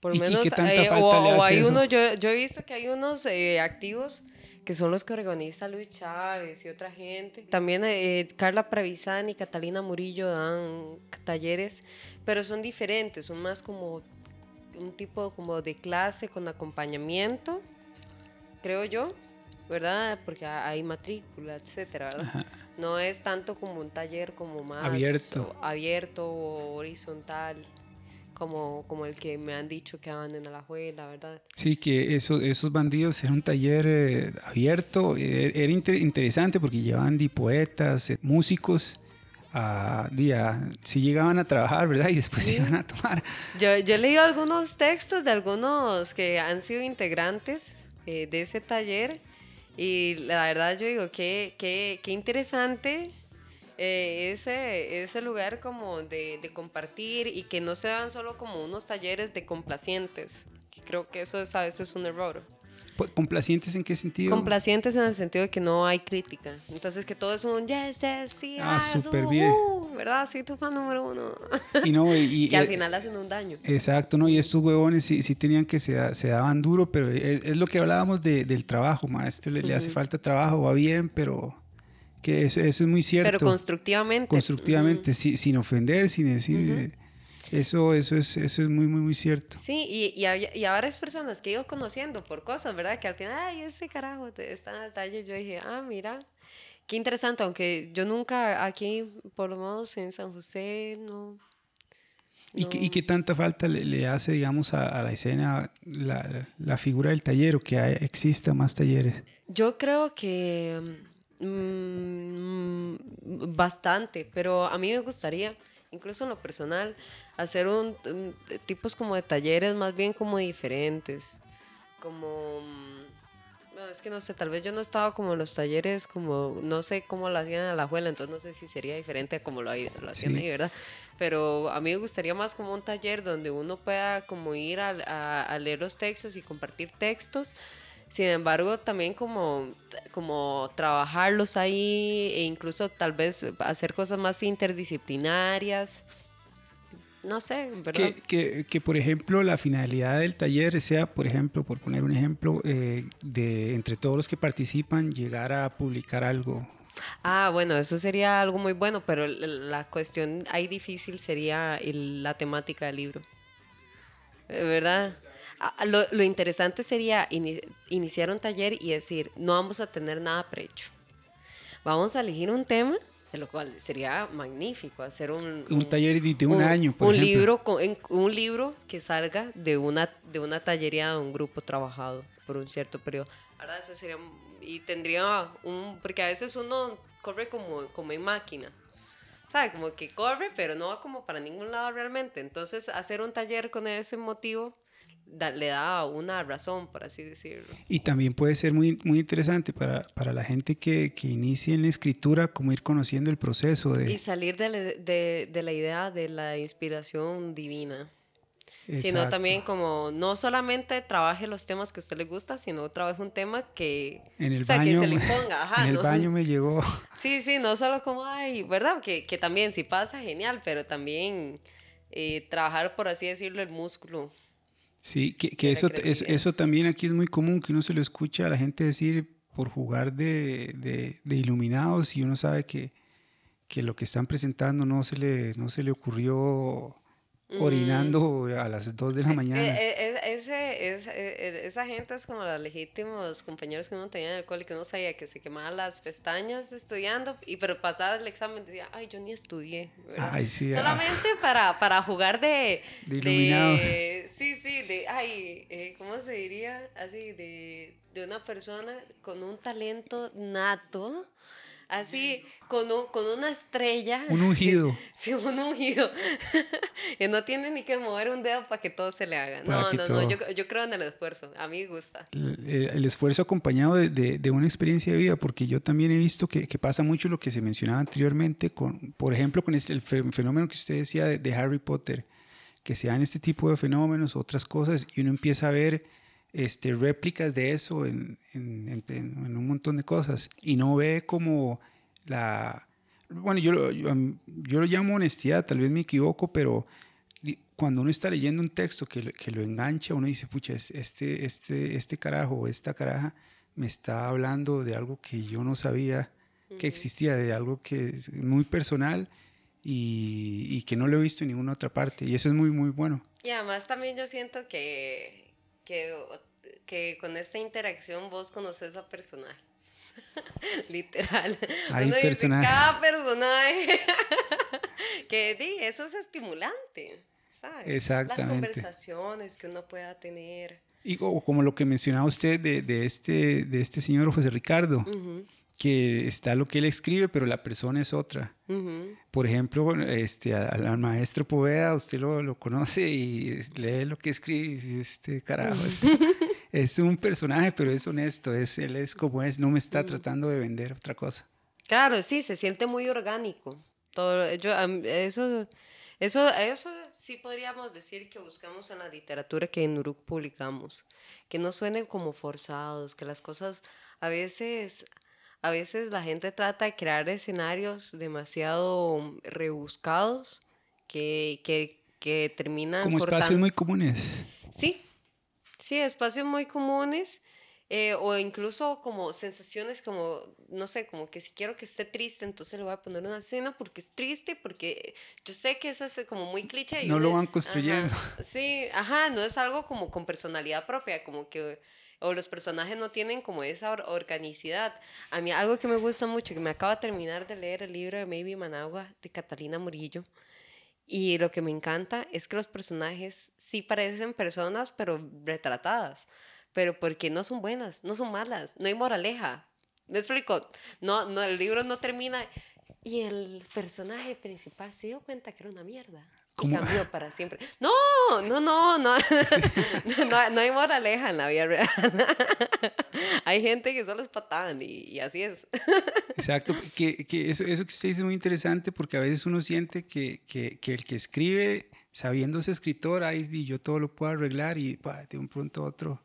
Por lo menos, eh, o, hay uno, yo, yo, he visto que hay unos activos que son los que organiza Luis Chávez y otra gente. También eh, Carla Pravisani y Catalina Murillo dan talleres, pero son diferentes, son más como un tipo como de clase con acompañamiento, creo yo, ¿verdad? Porque hay matrícula, etcétera, ¿verdad? No es tanto como un taller como más abierto, abierto o horizontal como, como el que me han dicho que anden a la juela, ¿verdad? Sí, que eso, esos bandidos era un taller eh, abierto, eh, era interesante porque llevaban de poetas, eh, músicos, a, día, si llegaban a trabajar, ¿verdad? Y después iban a tomar. Yo, yo he leído algunos textos de algunos que han sido integrantes de ese taller y la verdad yo digo, qué, qué, qué interesante eh, ese, ese lugar como de, de, compartir y que no sean solo como unos talleres de complacientes. creo que eso es a veces un error. Pues, ¿Complacientes en qué sentido? Complacientes en el sentido de que no hay crítica. Entonces que todo es un yes, yes, sí, ah, súper bien. ¿Verdad? Soy tu fan número uno. Y no, y, que al final hacen un daño. Exacto, ¿no? Y estos huevones sí, sí tenían que se, se daban duro, pero es, lo que hablábamos de, del trabajo, maestro. Le, le hace falta trabajo, va bien, pero que eso, es muy cierto. Pero constructivamente. Constructivamente, sin ofender, sin decir... Eh, eso, eso, es, eso es muy, muy, muy cierto. Sí, y, y, a, y, a, varias personas que he ido conociendo por cosas, ¿verdad? Que al final, ay, ese carajo está en el taller. Yo dije, ah, mira, qué interesante, aunque yo nunca aquí, por lo menos en San José, no. ¿Y, qué, ¿Y, qué, tanta falta le, le hace, digamos, a, a la escena la, la, figura del taller o que hay, exista más talleres? Yo creo que Mm, bastante, pero a mí me gustaría, incluso en lo personal, hacer un, tipos como de talleres más bien como diferentes, como mm, es que no sé, tal vez yo no estaba como en los talleres, como no sé cómo lo hacían a la abuela, entonces no sé si sería diferente a como lo, lo hacían ahí, ¿verdad? Pero a mí me gustaría más como un taller donde uno pueda como ir a, a leer los textos y compartir textos sin embargo, también como, como trabajarlos ahí e incluso tal vez hacer cosas más interdisciplinarias. No sé, ¿verdad? Que, que, por ejemplo, la finalidad del taller sea, por ejemplo, por poner un ejemplo, eh, de entre todos los que participan, llegar a publicar algo. Ah, bueno, eso sería algo muy bueno, pero la cuestión ahí difícil sería la temática del libro. ¿Verdad? Lo, lo, interesante sería iniciar un taller y decir, no vamos a tener nada prehecho. Vamos a elegir un tema, de lo cual sería magnífico hacer un... Un, taller de un, año, por un Libro, un libro que salga de una, de una tallería de un grupo trabajado por un cierto periodo. Ahora eso sería... Y tendría un... Porque a veces uno corre como, como en máquina. ¿sabe? Como que corre, pero no va como para ningún lado realmente. Entonces, hacer un taller con ese motivo le da una razón, por así decirlo. Y también puede ser muy, muy interesante para, para la gente que, que inicie en la escritura, como ir conociendo el proceso de... Y salir de, de, de la idea de la inspiración divina. Sino también como no solamente trabaje los temas que a usted le gusta, sino trabaje un tema que, en el baño, que se le ponga. Ajá, en el baño me llegó. Sí, sí, no solo como, ay, ¿verdad? Que, que también si pasa, genial, pero también eh, trabajar, por así decirlo, el músculo Sí, que, que eso, eso, eso, también aquí es muy común, que uno se lo escucha a la gente decir por jugar de, de, de iluminados y uno sabe que, que, lo que están presentando no se le, no se le ocurrió orinando a las 2 de la eh, mañana. Eh, eh, ese, esa gente es como los legítimos compañeros que uno tenía en el cole, que uno sabía que se quemaban las pestañas estudiando, y pero pasaba el examen decía, ay, yo ni estudié. Ay, sí, ah. Solamente para, para jugar de... De iluminado. sí, sí, de, ay, ¿cómo se diría? Así, de, de una persona con un talento nato así con, con una estrella. Un ungido. Sí, un ungido. y no tiene ni que mover un dedo para que todo se le haga. no, no, no, yo, yo, creo en el esfuerzo. A mí me gusta. El, esfuerzo acompañado de, de, una experiencia de vida, porque yo también he visto que, que, pasa mucho lo que se mencionaba anteriormente, con, por ejemplo, con este, el fenómeno que usted decía de, de Harry Potter, que se dan este tipo de fenómenos, otras cosas, y uno empieza a ver este, réplicas de eso en, en, en, un montón de cosas y no ve como la... Bueno, yo, yo, yo, lo llamo honestidad, tal vez me equivoco, pero cuando uno está leyendo un texto que, que lo engancha, uno dice, pucha, este, este, este carajo esta caraja me está hablando de algo que yo no sabía que existía, de algo que es muy personal y, y que no lo he visto en ninguna otra parte. Y eso es muy, muy bueno. Y además también yo siento que que, que con esta interacción vos conoces a personajes. Literal. Hay Uno dice, cada personaje. que di, eso es estimulante. ¿sabe? Exactamente. Las conversaciones que uno pueda tener. Y como lo que mencionaba usted de, de este, de este señor José Ricardo, que está lo que él escribe, pero la persona es otra. Por ejemplo, este, al, maestro Poveda, usted lo, lo, conoce y lee lo que escribe y dice, este carajo, es un personaje, pero es honesto, es, él es como es, no me está tratando de vender otra cosa. Claro, sí, se siente muy orgánico. Todo, yo, eso, eso, eso sí podríamos decir que buscamos en la literatura que en Uruk publicamos, que no suenen como forzados, que las cosas a veces a veces la gente trata de crear escenarios demasiado rebuscados que, que, que terminan... Como espacios muy comunes. Sí, sí, espacios muy comunes. Eh, o incluso como sensaciones como, no sé, como que si quiero que esté triste, entonces le voy a poner una escena porque es triste, porque yo sé que eso es como muy cliché. no lo van construyendo. sí, ajá, no es algo como con personalidad propia, como que o los personajes no tienen como esa organicidad. A mí algo que me gusta mucho, que me acabo de terminar de leer el libro de Maybe Managua de Catalina Murillo, y lo que me encanta es que los personajes sí parecen personas, pero retratadas, pero porque no son buenas, no son malas, no hay moraleja. ¿Me explico? No, no, el libro no termina y el personaje principal se dio cuenta que era una mierda. Y cambió para siempre. No, no, no, no. no, no, hay moraleja en la vida real. hay gente que solo es patán y, así es. Exacto. Que, que eso, eso que usted dice es muy interesante porque a veces uno siente que, que, que el que escribe, sabiéndose escritor, ahí yo todo lo puedo arreglar y de un pronto a otro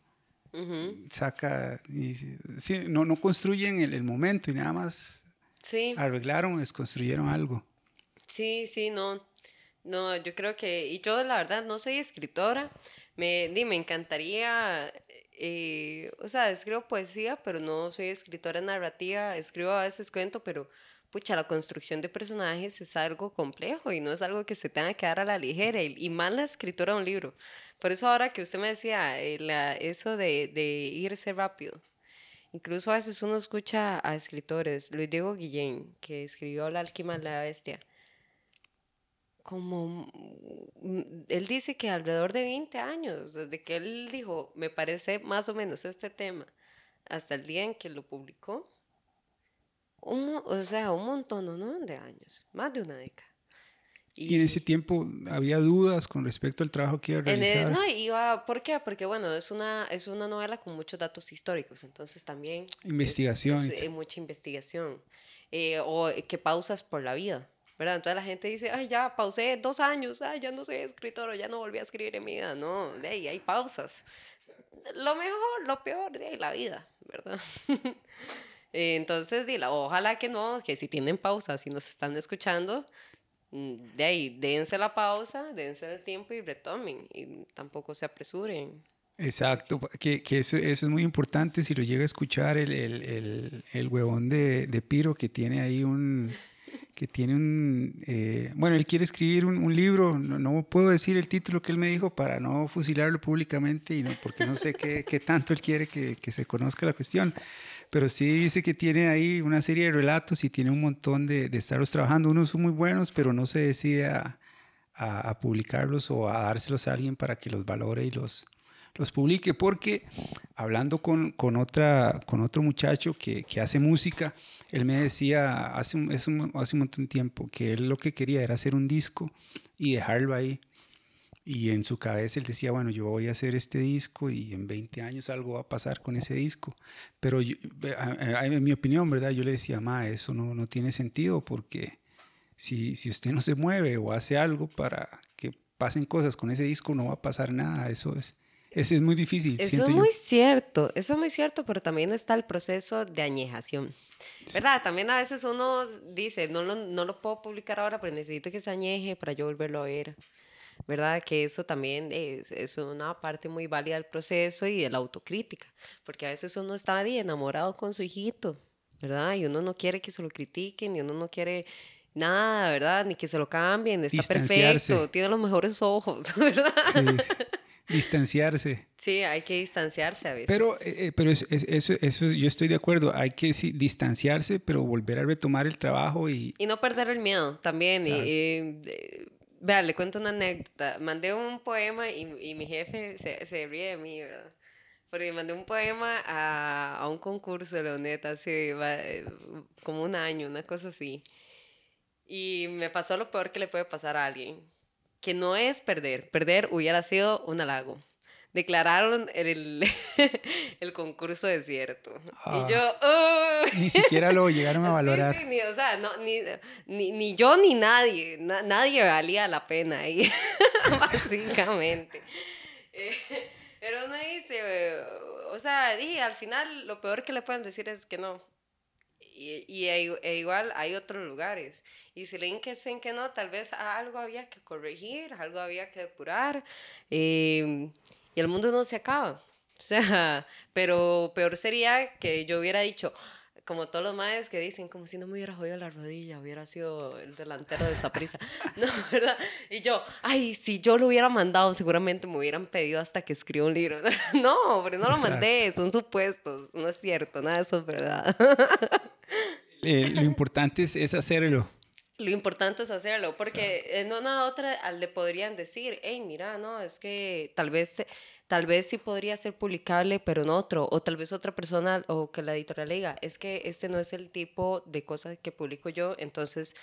saca. Y, sí, no, no construyen el, el momento y nada más sí. arreglaron, desconstruyeron algo. Sí, sí, no. No, yo creo que, y yo la verdad no soy escritora, me, me encantaría, eh, o sea, escribo poesía, pero no soy escritora narrativa, escribo a veces cuento, pero pucha, la construcción de personajes es algo complejo y no es algo que se tenga que dar a la ligera, y, más la escritura de un libro. Por eso ahora que usted me decía, eh, la, eso de, de irse rápido, incluso a veces uno escucha a escritores, Luis Diego Guillén, que escribió La alquimia de la bestia, como, él dice que alrededor de 20 años, desde que él dijo, me parece más o menos este tema, hasta el día en que lo publicó, o sea, un montón ¿no? de años, más de una década. Y, en ese tiempo había dudas con respecto al trabajo que iba a realizar. no, iba, ¿por qué? Porque bueno, es una, es una novela con muchos datos históricos, entonces también... Investigación. Es, mucha investigación. Eh, o que pausas por la vida. ¿Verdad? Entonces la gente dice, ay, ya pausé dos años, ay, ya no soy escritor, ya no volví a escribir en mi vida. No, de ahí hay pausas. Lo mejor, lo peor, de ahí la vida, ¿verdad? Entonces, dila, ojalá que no, que si tienen pausas, si nos están escuchando, mm, de ahí, dense la pausa, dense el tiempo y retomen, y tampoco se apresuren. Exacto, que, que eso, eso, es muy importante si lo llega a escuchar el, el, el, el huevón de, de Piro que tiene ahí un, que tiene un, eh, bueno, él quiere escribir un, libro, no, puedo decir el título que él me dijo para no fusilarlo públicamente y no, porque no sé qué, qué tanto él quiere que, que, se conozca la cuestión, pero sí dice que tiene ahí una serie de relatos y tiene un montón de, de estarlos trabajando, unos son muy buenos, pero no se decide a, a, publicarlos o a dárselos a alguien para que los valore y los, los publique, porque hablando con, con, otra, con otro muchacho que, que hace música, él me decía hace, un, hace un montón de tiempo que él lo que quería era hacer un disco y dejarlo ahí. Y en su cabeza él decía, bueno, yo voy a hacer este disco y en 20 años algo va a pasar con ese disco. Pero en mi opinión, ¿verdad? Yo le decía, ma, eso no, no tiene sentido porque si, si usted no se mueve o hace algo para que pasen cosas con ese disco, no va a pasar nada. Eso es, eso es muy difícil. Eso es muy cierto, eso es muy cierto, pero también está el proceso de añejación. ¿Verdad? También a veces uno dice, no lo, no lo puedo publicar ahora, pero necesito que se añeje para yo volverlo a ver. ¿Verdad? Que eso también es, es una parte muy válida del proceso y de la autocrítica, porque a veces uno está enamorado con su hijito, ¿verdad? Y uno no quiere que se lo critiquen, y uno no quiere nada, ¿verdad? Ni que se lo cambien, está perfecto, tiene los mejores ojos, ¿verdad? Sí, Distanciarse. Sí, hay que distanciarse a veces. Pero, eh, eh, pero eso, eso, eso, yo estoy de acuerdo, hay que distanciarse, pero volver a retomar el trabajo y... Y no perder el miedo también. Y, Vea, le cuento una anécdota. Mandé un poema y, y mi jefe se, se, ríe de mí, ¿verdad? Porque mandé un poema a, a un concurso de Leoneta hace eh, como un año, una cosa así. Y me pasó lo peor que le puede pasar a alguien, que no es perder. Perder hubiera sido un halago declararon el, el concurso desierto. y ah. yo... ni siquiera lo llegaron a valorar. ni, o sea, no, ni, ni, ni, yo ni nadie, nadie valía la pena ahí, básicamente. Eh, pero uno dice, o sea, dije, al final lo peor que le pueden decir es que no. Y, y e, e igual hay otros lugares. Y si le dicen que no, tal vez algo había que corregir, algo había que depurar. Eh, y el mundo no se acaba. O sea, pero peor sería que yo hubiera dicho, como todos los maes que dicen, como si no me hubiera jodido la rodilla, hubiera sido el delantero del Saprisa. No, ¿verdad? Y yo, ay, si yo lo hubiera mandado, seguramente me hubieran pedido hasta que escriba un libro. No, pero no lo mandé, son supuestos, no es cierto, nada de eso es verdad. Eh, lo importante es, es hacerlo. Lo importante es hacerlo, porque en una otra le podrían decir, hey, mira, no, es que tal vez, tal vez sí podría ser publicable, pero en otro, o tal vez otra persona o que la editorial le diga, es que este no es el tipo de cosas que publico yo, entonces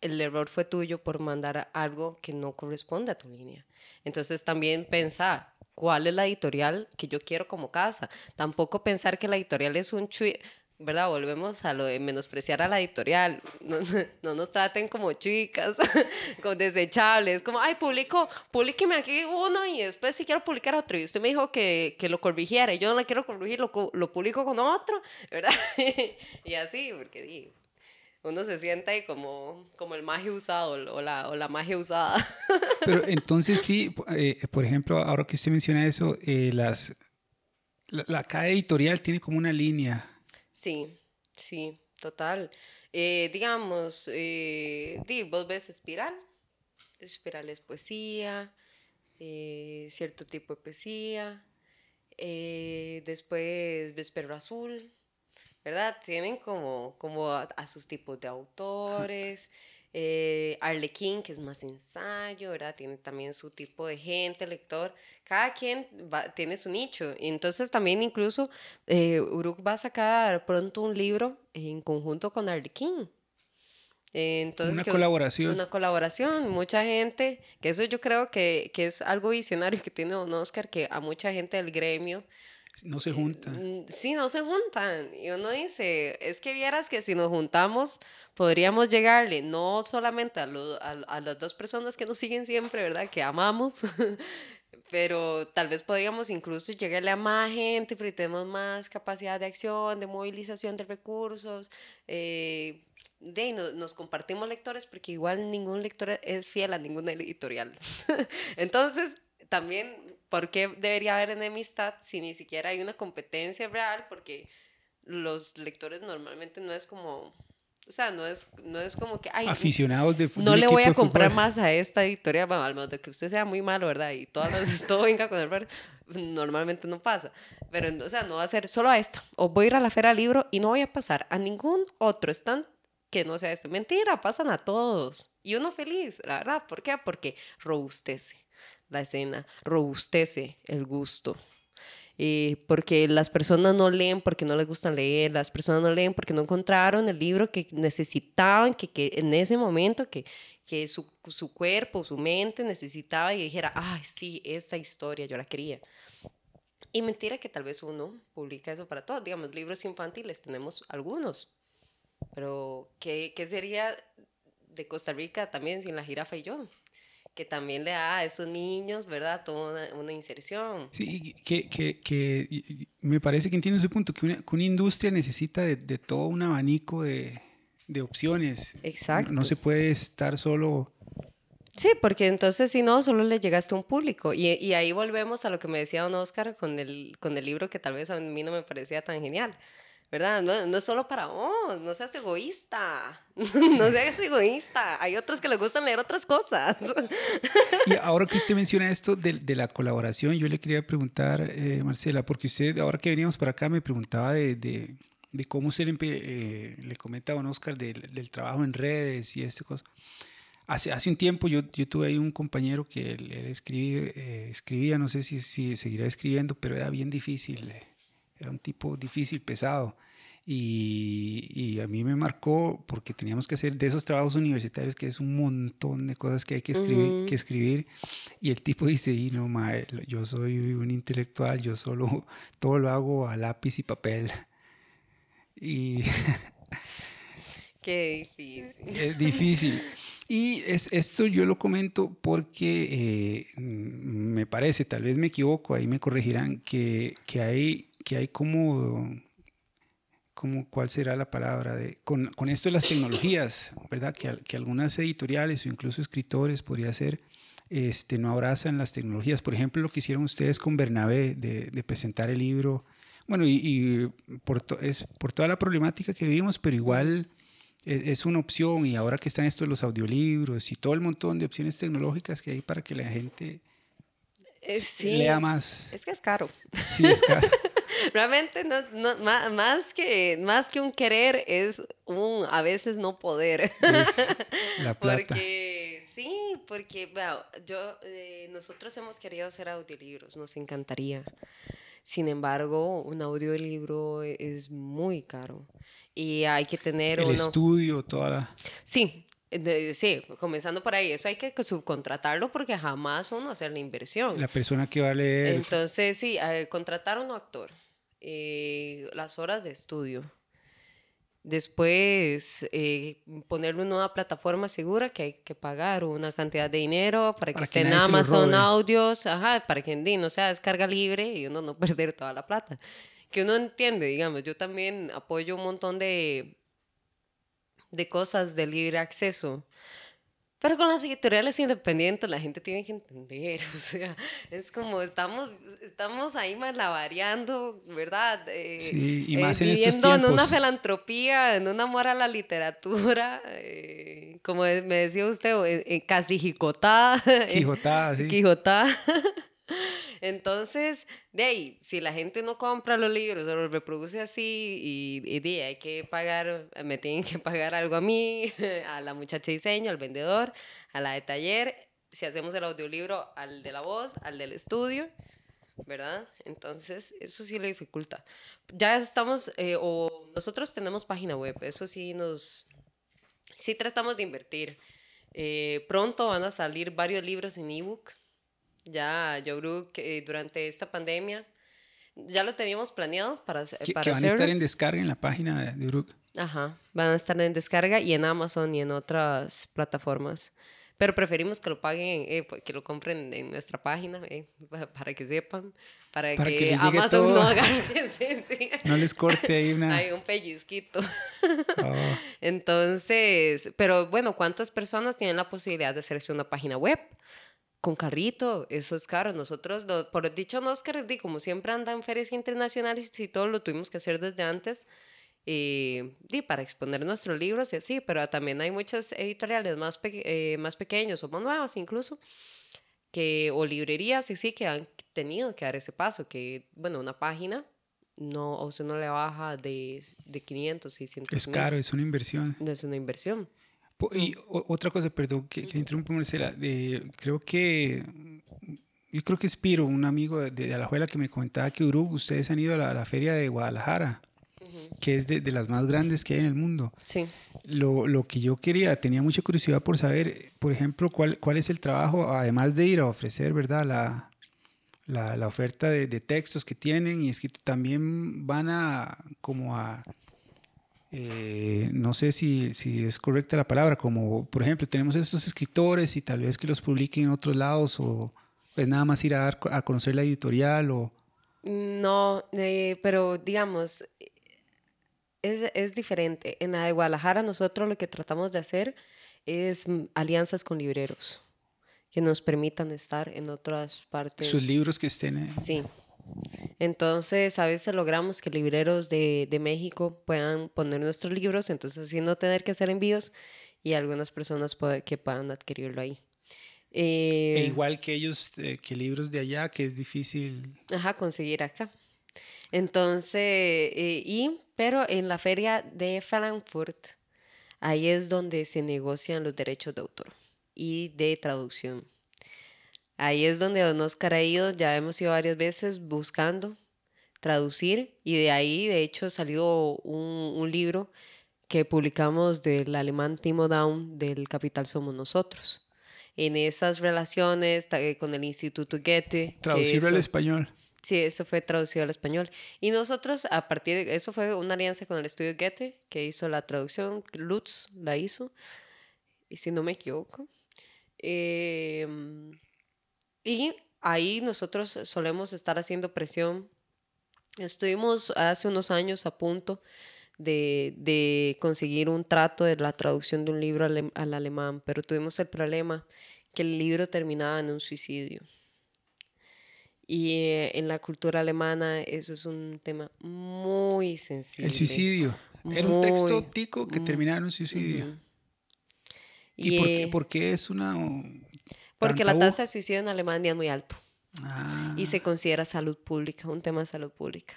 el error fue tuyo por mandar algo que no corresponde a tu línea. Entonces también pensar cuál es la editorial que yo quiero como casa. Tampoco pensar que la editorial es un chui ¿verdad? Volvemos a lo de menospreciar a la editorial. No, no nos traten como chicas, con desechables. Como, ay, publico, publíqueme aquí uno y después si quiero publicar otro. Y usted me dijo que, que lo corrigiera y yo no la quiero corregir, lo, lo publico con otro, ¿verdad? y así, porque uno se siente como, como el magia usado o la, o la magia usada. Pero entonces sí, eh, por ejemplo, ahora que usted menciona eso, eh, las, la, la, cada editorial tiene como una línea Sí, sí, total. Eh, digamos, eh, vos ves espiral, espiral es poesía, eh, cierto tipo de poesía, después ves perro azul, ¿verdad? Tienen como, como a sus tipos de autores. Eh, Arlequín, que es más ensayo, ¿verdad? Tiene también su tipo de gente, lector. Cada quien tiene su nicho. Entonces también incluso eh, Uruk va a sacar pronto un libro en conjunto con Arlequín. Entonces, una colaboración. Una colaboración. Mucha gente, que eso yo creo que, que es algo visionario que tiene Don Oscar, que a mucha gente del gremio no se juntan. Mm, sí, no se juntan. Y uno dice, es que vieras que si nos juntamos, podríamos llegarle no solamente a, a, las dos personas que nos siguen siempre, ¿verdad? Que amamos, pero tal vez podríamos incluso llegarle a más gente, porque tenemos más capacidad de acción, de movilización de recursos. Eh, de, nos compartimos lectores porque igual ningún lector es fiel a ninguna editorial. Entonces, también, ¿por qué debería haber enemistad si ni siquiera hay una competencia real? Porque los lectores normalmente no es como o sea, no es, no es como que... Ay, Aficionados de No le voy a comprar más a esta editorial, bueno, al menos de que usted sea muy malo, ¿verdad? Y todo, todo venga con el normalmente no pasa. Pero, o sea, no va a ser solo a esta. O voy a ir a la feria libro y no voy a pasar a ningún otro stand que no sea este. Mentira, pasan a todos. Y uno feliz, la verdad. ¿Por qué? Porque robustece la escena, robustece el gusto. Eh, porque las personas no leen porque no les gusta leer, las personas no leen porque no encontraron el libro que necesitaban, que, que en ese momento que, que su, su, cuerpo, su mente necesitaba y dijera, ay, sí, esta historia yo la quería. Y mentira que tal vez uno publica eso para todos, digamos, libros infantiles tenemos algunos, pero ¿qué, qué sería de Costa Rica también sin la jirafa y yo? Que también le da a esos niños, ¿verdad? Toda una, inserción. Sí, que, que, que, me parece que entiendo ese punto, que una, que una industria necesita de, de, todo un abanico de, de opciones. Exacto. No, se puede estar solo... Sí, porque entonces si no, solo le llegaste a un público. Y, y, ahí volvemos a lo que me decía don Oscar con el, con el libro que tal vez a mí no me parecía tan genial. ¿Verdad? No, no, es solo para vos, no seas egoísta, no seas egoísta, hay otros que les gustan leer otras cosas. Y ahora que usted menciona esto de, de la colaboración, yo le quería preguntar, eh, Marcela, porque usted, ahora que veníamos para acá, me preguntaba de, de, de cómo se le, eh, le comenta a don Oscar del, del, trabajo en redes y este cosa. hace, hace un tiempo yo, yo tuve ahí un compañero que él, escribe, eh, escribía, no sé si, si seguirá escribiendo, pero era bien difícil, eh, era un tipo difícil, pesado. Y, y, a mí me marcó porque teníamos que hacer de esos trabajos universitarios que es un montón de cosas que hay que escribir, que escribir y el tipo dice, y no, mae, yo soy un intelectual, yo solo todo lo hago a lápiz y papel. Y Qué difícil. Es difícil. Y es, esto yo lo comento porque eh, me parece, tal vez me equivoco, ahí me corregirán, que, que hay, que hay como, como, ¿cuál será la palabra? De, con, con esto de las tecnologías, ¿verdad? Que, que algunas editoriales o incluso escritores podría ser, este, no abrazan las tecnologías. Por ejemplo, lo que hicieron ustedes con Bernabé, de, de presentar el libro. Bueno, y, y por, es por toda la problemática que vivimos, pero igual es, una opción y ahora que están estos los audiolibros y todo el montón de opciones tecnológicas que hay para que la gente eh, lea más. Es que es caro. Sí, es caro. Realmente no, no, más, que, más que un querer es un a veces no poder. Es la plata. Porque sí, porque bueno, yo, eh, nosotros hemos querido hacer audiolibros, nos encantaría. Sin embargo, un audiolibro es muy caro y hay que tener el estudio, toda la... Sí, sí, comenzando por ahí, eso hay que subcontratarlo porque jamás uno hace la inversión. La persona que va a leer. Entonces, sí, eh, contratar a un actor, eh, las horas de estudio, después eh, ponerlo en una plataforma segura que hay que pagar una cantidad de dinero para, que esté en Amazon Audios, ajá, para que no sea descarga libre y uno no perder toda la plata. Que uno entiende, digamos, yo también apoyo un montón de, de cosas de libre acceso. Pero con las editoriales independientes la gente tiene que entender, o sea, es como estamos, estamos ahí malavariando, ¿verdad? Eh, sí, y más en viviendo en una filantropía, en un amor a la literatura, eh, como me decía usted, casi jicotada. Quijotada, sí. Quijotada. Entonces, de ahí, si la gente no compra los libros o los reproduce así y, de hay que pagar, me tienen que pagar algo a mí, a la muchacha de diseño, al vendedor, a la de taller, si hacemos el audiolibro, al de la voz, al del estudio, ¿verdad? Entonces, eso sí lo dificulta. Ya estamos, eh, o nosotros tenemos página web, eso sí nos, sí tratamos de invertir. Eh, pronto van a salir varios libros en ebook ya, yo creo que durante esta pandemia ya lo teníamos planeado para, que, para que van a estar en descarga en la página de Uruk. Ajá, van a estar en descarga y en Amazon y en otras plataformas. Pero preferimos que lo paguen, eh, pues, que lo compren en nuestra página, eh, para que sepan, para, que, Amazon no agarre. No les corte ahí una. Hay un pellizquito. Oh. Entonces, pero bueno, ¿cuántas personas tienen la posibilidad de hacerse una página web? Con carrito, eso es caro. Nosotros, por dicho no es que, como siempre andan en ferias internacionales y todo lo tuvimos que hacer desde antes, y, para exponer nuestros libros y así, pero también hay muchas editoriales más, eh, más pequeños o más nuevas incluso, que, o librerías y sí, que han tenido que dar ese paso, que, bueno, una página no, o sea, no le baja de, de 500, 600. Es caro, es una inversión. Es una inversión. Y otra cosa, perdón, que, que interrumpo, Marcela, de, creo que, yo creo que es Piro, un amigo de, de Alajuela que me comentaba que Uruguay, ustedes han ido a la, feria de Guadalajara, que es de, de, las más grandes que hay en el mundo. Sí. Lo, lo, que yo quería, tenía mucha curiosidad por saber, por ejemplo, cuál, cuál es el trabajo, además de ir a ofrecer, ¿verdad? La, la, la oferta de, de, textos que tienen y es que también van a como a eh, no sé si, si, es correcta la palabra, como por ejemplo tenemos estos escritores y tal vez que los publiquen en otros lados o es nada más ir a, dar, a conocer la editorial o... No, eh, pero digamos, es, es, diferente. En la de Guadalajara nosotros lo que tratamos de hacer es alianzas con libreros que nos permitan estar en otras partes. Sus libros que estén. Sí, entonces, a veces logramos que libreros de, de, México puedan poner nuestros libros, entonces así no tener que hacer envíos y algunas personas que puedan adquirirlo ahí. Eh, e igual que ellos, eh, que libros de allá, que es difícil. Ajá, conseguir acá. Entonces, eh, y, pero en la feria de Frankfurt, ahí es donde se negocian los derechos de autor. y de traducción. Ahí es donde don Oscar ha ido, ya hemos ido varias veces buscando traducir y de ahí de hecho salió un, un libro que publicamos del alemán Timo Down del Capital Somos Nosotros. En esas relaciones con el Instituto Goethe. Traducirlo al español. Sí, eso fue traducido al español. Y nosotros, a partir de eso, fue una alianza con el estudio Goethe, que hizo la traducción, Lutz la hizo, y si no me equivoco. Em, y ahí nosotros solemos estar haciendo presión. Estuvimos hace unos años a punto de, de conseguir un trato de la traducción de un libro al, al alemán, pero tuvimos el problema que el libro terminaba en un suicidio. Y eh, en la cultura alemana eso es un tema muy sensible. El suicidio. Era un texto tico que terminaba en un suicidio. ¿Y, por, qué, por, qué, es una... Porque la tasa de suicidio en Alemania es muy alto. Y se ah. considera salud pública, un tema de salud pública.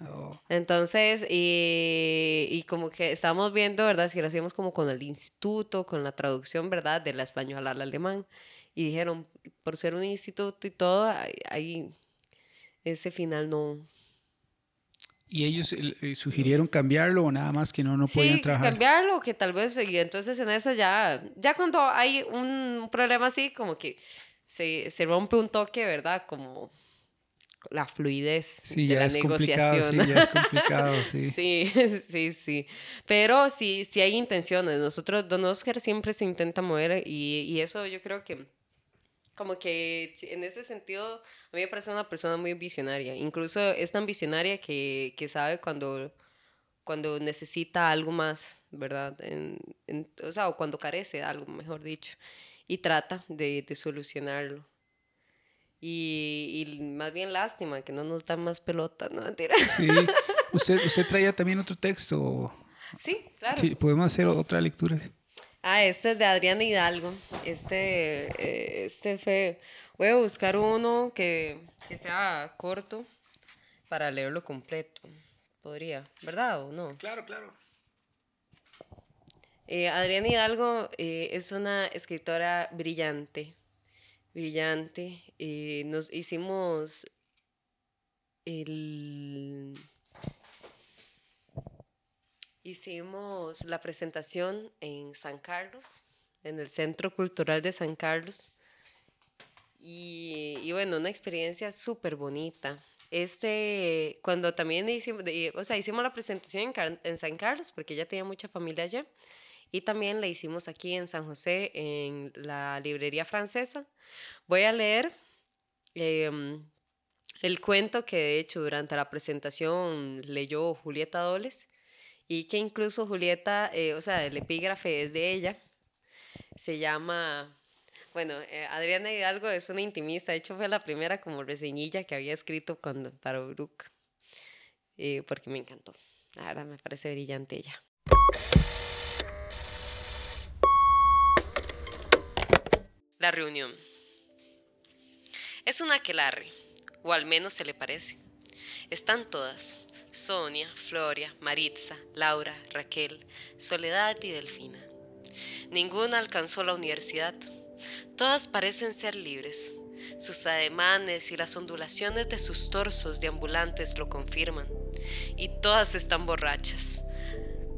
Oh. Entonces, y, y, como que estábamos viendo, ¿verdad? Si lo hacíamos como con el instituto, con la traducción, ¿verdad? De la española al alemán. Y dijeron, por ser un instituto y todo, ahí ese final no. ¿Y ellos eh, sugirieron cambiarlo o nada más que no, no podían sí, trabajar? cambiarlo, que tal vez, y entonces en esa ya, ya cuando hay un problema así, como que se, se rompe un toque, ¿verdad? Como la fluidez sí, de la negociación. Sí, ya es complicado, sí. sí, sí, sí. Pero sí, sí hay intenciones. Nosotros, Don Oscar siempre se intenta mover y, y eso yo creo que como que en ese sentido a mí me parece una persona muy visionaria. Incluso es tan visionaria que, que sabe cuando, cuando necesita algo más, ¿verdad? En, o sea, o cuando carece de algo, mejor dicho. Y trata de, de solucionarlo. Y, y, más bien lástima que no nos dan más pelota, ¿no? Mentira. Sí. ¿Usted, usted traía también otro texto? Sí, claro. Sí, podemos hacer otra lectura. Ah, este es de Adriana Hidalgo. Este, eh, este fue. Voy a buscar uno que, que, sea corto para leerlo completo. Podría, ¿verdad o no? Claro, claro. Eh, Adriana Hidalgo eh, es una escritora brillante. Brillante. nos hicimos el Hicimos la presentación en San Carlos, en el Centro Cultural de San Carlos. Y, bueno, una experiencia súper bonita. Este, cuando también hicimos, o sea, hicimos la presentación en, San Carlos, porque ella tenía mucha familia allá, y también la hicimos aquí en San José, en la librería francesa. Voy a leer em, el cuento que de hecho durante la presentación leyó Julieta Doles y que incluso Julieta, eh, o sea, el epígrafe es de ella, se llama, bueno, eh, Adriana Hidalgo es una intimista, de hecho fue la primera como reseñilla que había escrito cuando, para Uruk, eh, porque me encantó, verdad me parece brillante ella. La reunión. Es una aquelarre, o al menos se le parece. Están todas, Sonia, Floria, Maritza, Laura, Raquel, Soledad y Delfina. Ninguna alcanzó la universidad. Todas parecen ser libres. Sus ademanes y las ondulaciones de sus torsos deambulantes lo confirman. Y todas están borrachas.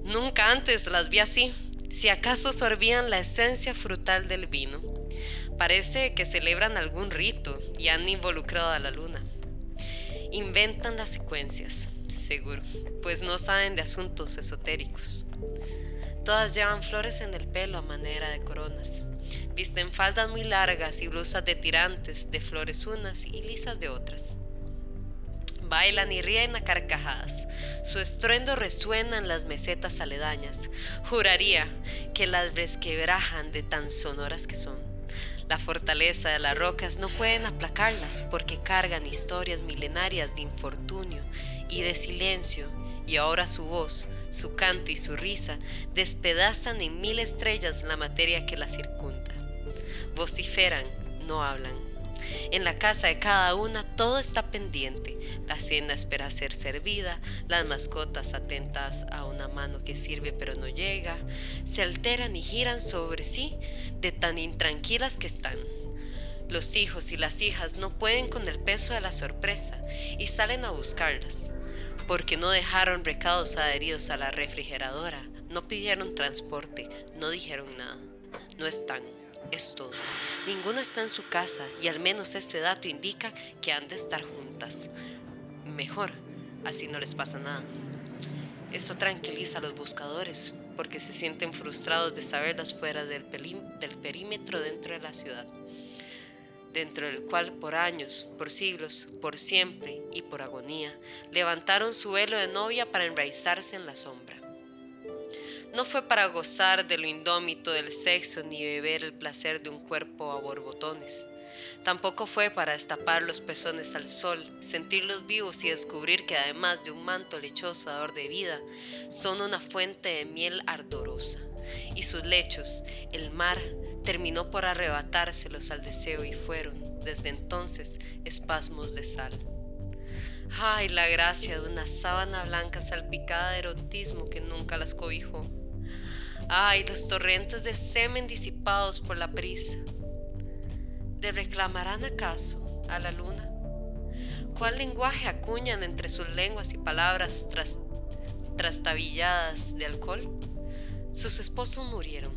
Nunca antes las vi así, si acaso sorbían la esencia frutal del vino. Parece que celebran algún rito y han involucrado a la luna. Inventan las secuencias, seguro, pues no saben de asuntos esotéricos. Todas llevan flores en el pelo a manera de coronas. Visten faldas muy largas y blusas de tirantes de flores unas y lisas de otras. Bailan y ríen a carcajadas. Su estruendo resuena en las mesetas aledañas. Juraría que las resquebrajan de tan sonoras que son. La fortaleza de las rocas no pueden aplacarlas porque cargan historias milenarias de infortunio y de silencio, y ahora su voz, su canto y su risa despedazan en mil estrellas la materia que la circunda. Vociferan, no hablan. En la casa de cada una todo está pendiente. La cena espera ser servida, las mascotas atentas a una mano que sirve pero no llega, se alteran y giran sobre sí de tan intranquilas que están. Los hijos y las hijas no pueden con el peso de la sorpresa y salen a buscarlas, porque no dejaron recados adheridos a la refrigeradora, no pidieron transporte, no dijeron nada, no están, es todo. Ninguna está en su casa y al menos este dato indica que han de estar juntas. Mejor, así no les pasa nada. Esto tranquiliza a los buscadores porque se sienten frustrados de saberlas fuera del, del perímetro dentro de la ciudad dentro del cual por años, por siglos, por siempre y por agonía, levantaron su velo de novia para enraizarse en la sombra. No fue para gozar de lo indómito del sexo ni beber el placer de un cuerpo a borbotones. Tampoco fue para destapar los pezones al sol, sentirlos vivos y descubrir que además de un manto lechoso dador de vida, son una fuente de miel ardorosa. Y sus lechos, el mar, terminó por arrebatárselos al deseo y fueron, desde entonces, espasmos de sal. Ay, la gracia de una sábana blanca salpicada de erotismo que nunca las cobijó. Ay, los torrentes de semen disipados por la prisa. ¿Le reclamarán acaso a la luna? ¿Cuál lenguaje acuñan entre sus lenguas y palabras trastabilladas de alcohol? Sus esposos murieron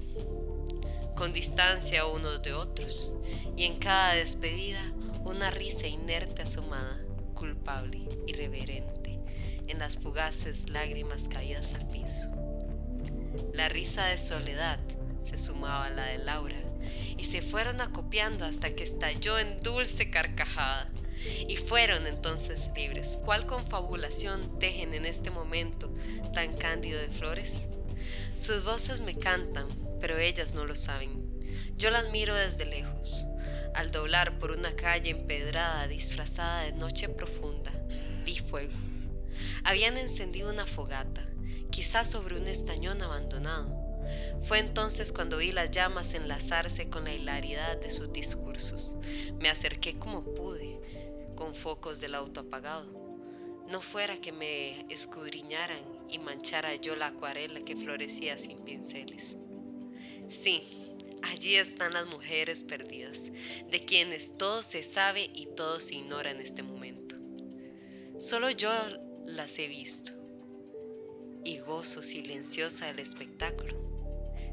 con distancia unos de otros, y en cada despedida una risa inerte asomada, culpable, irreverente, en las fugaces lágrimas caídas al piso. La risa de soledad se sumaba a la de Laura, y se fueron acopiando hasta que estalló en dulce carcajada. Y fueron entonces libres. ¿Cuál confabulación tejen en este momento tan cándido de flores? Sus voces me cantan, pero ellas no lo saben. Yo las miro desde lejos. Al doblar por una calle empedrada disfrazada de noche profunda, vi fuego. Habían encendido una fogata, quizás sobre un estañón abandonado. Fue entonces cuando vi las llamas enlazarse con la hilaridad de sus discursos. Me acerqué como pude, con focos del auto apagado. No fuera que me escudriñaran y manchara yo la acuarela que florecía sin pinceles. Sí, allí están las mujeres perdidas, de quienes todo se sabe y todo se ignora en este momento. Solo yo las he visto y gozo silenciosa del espectáculo.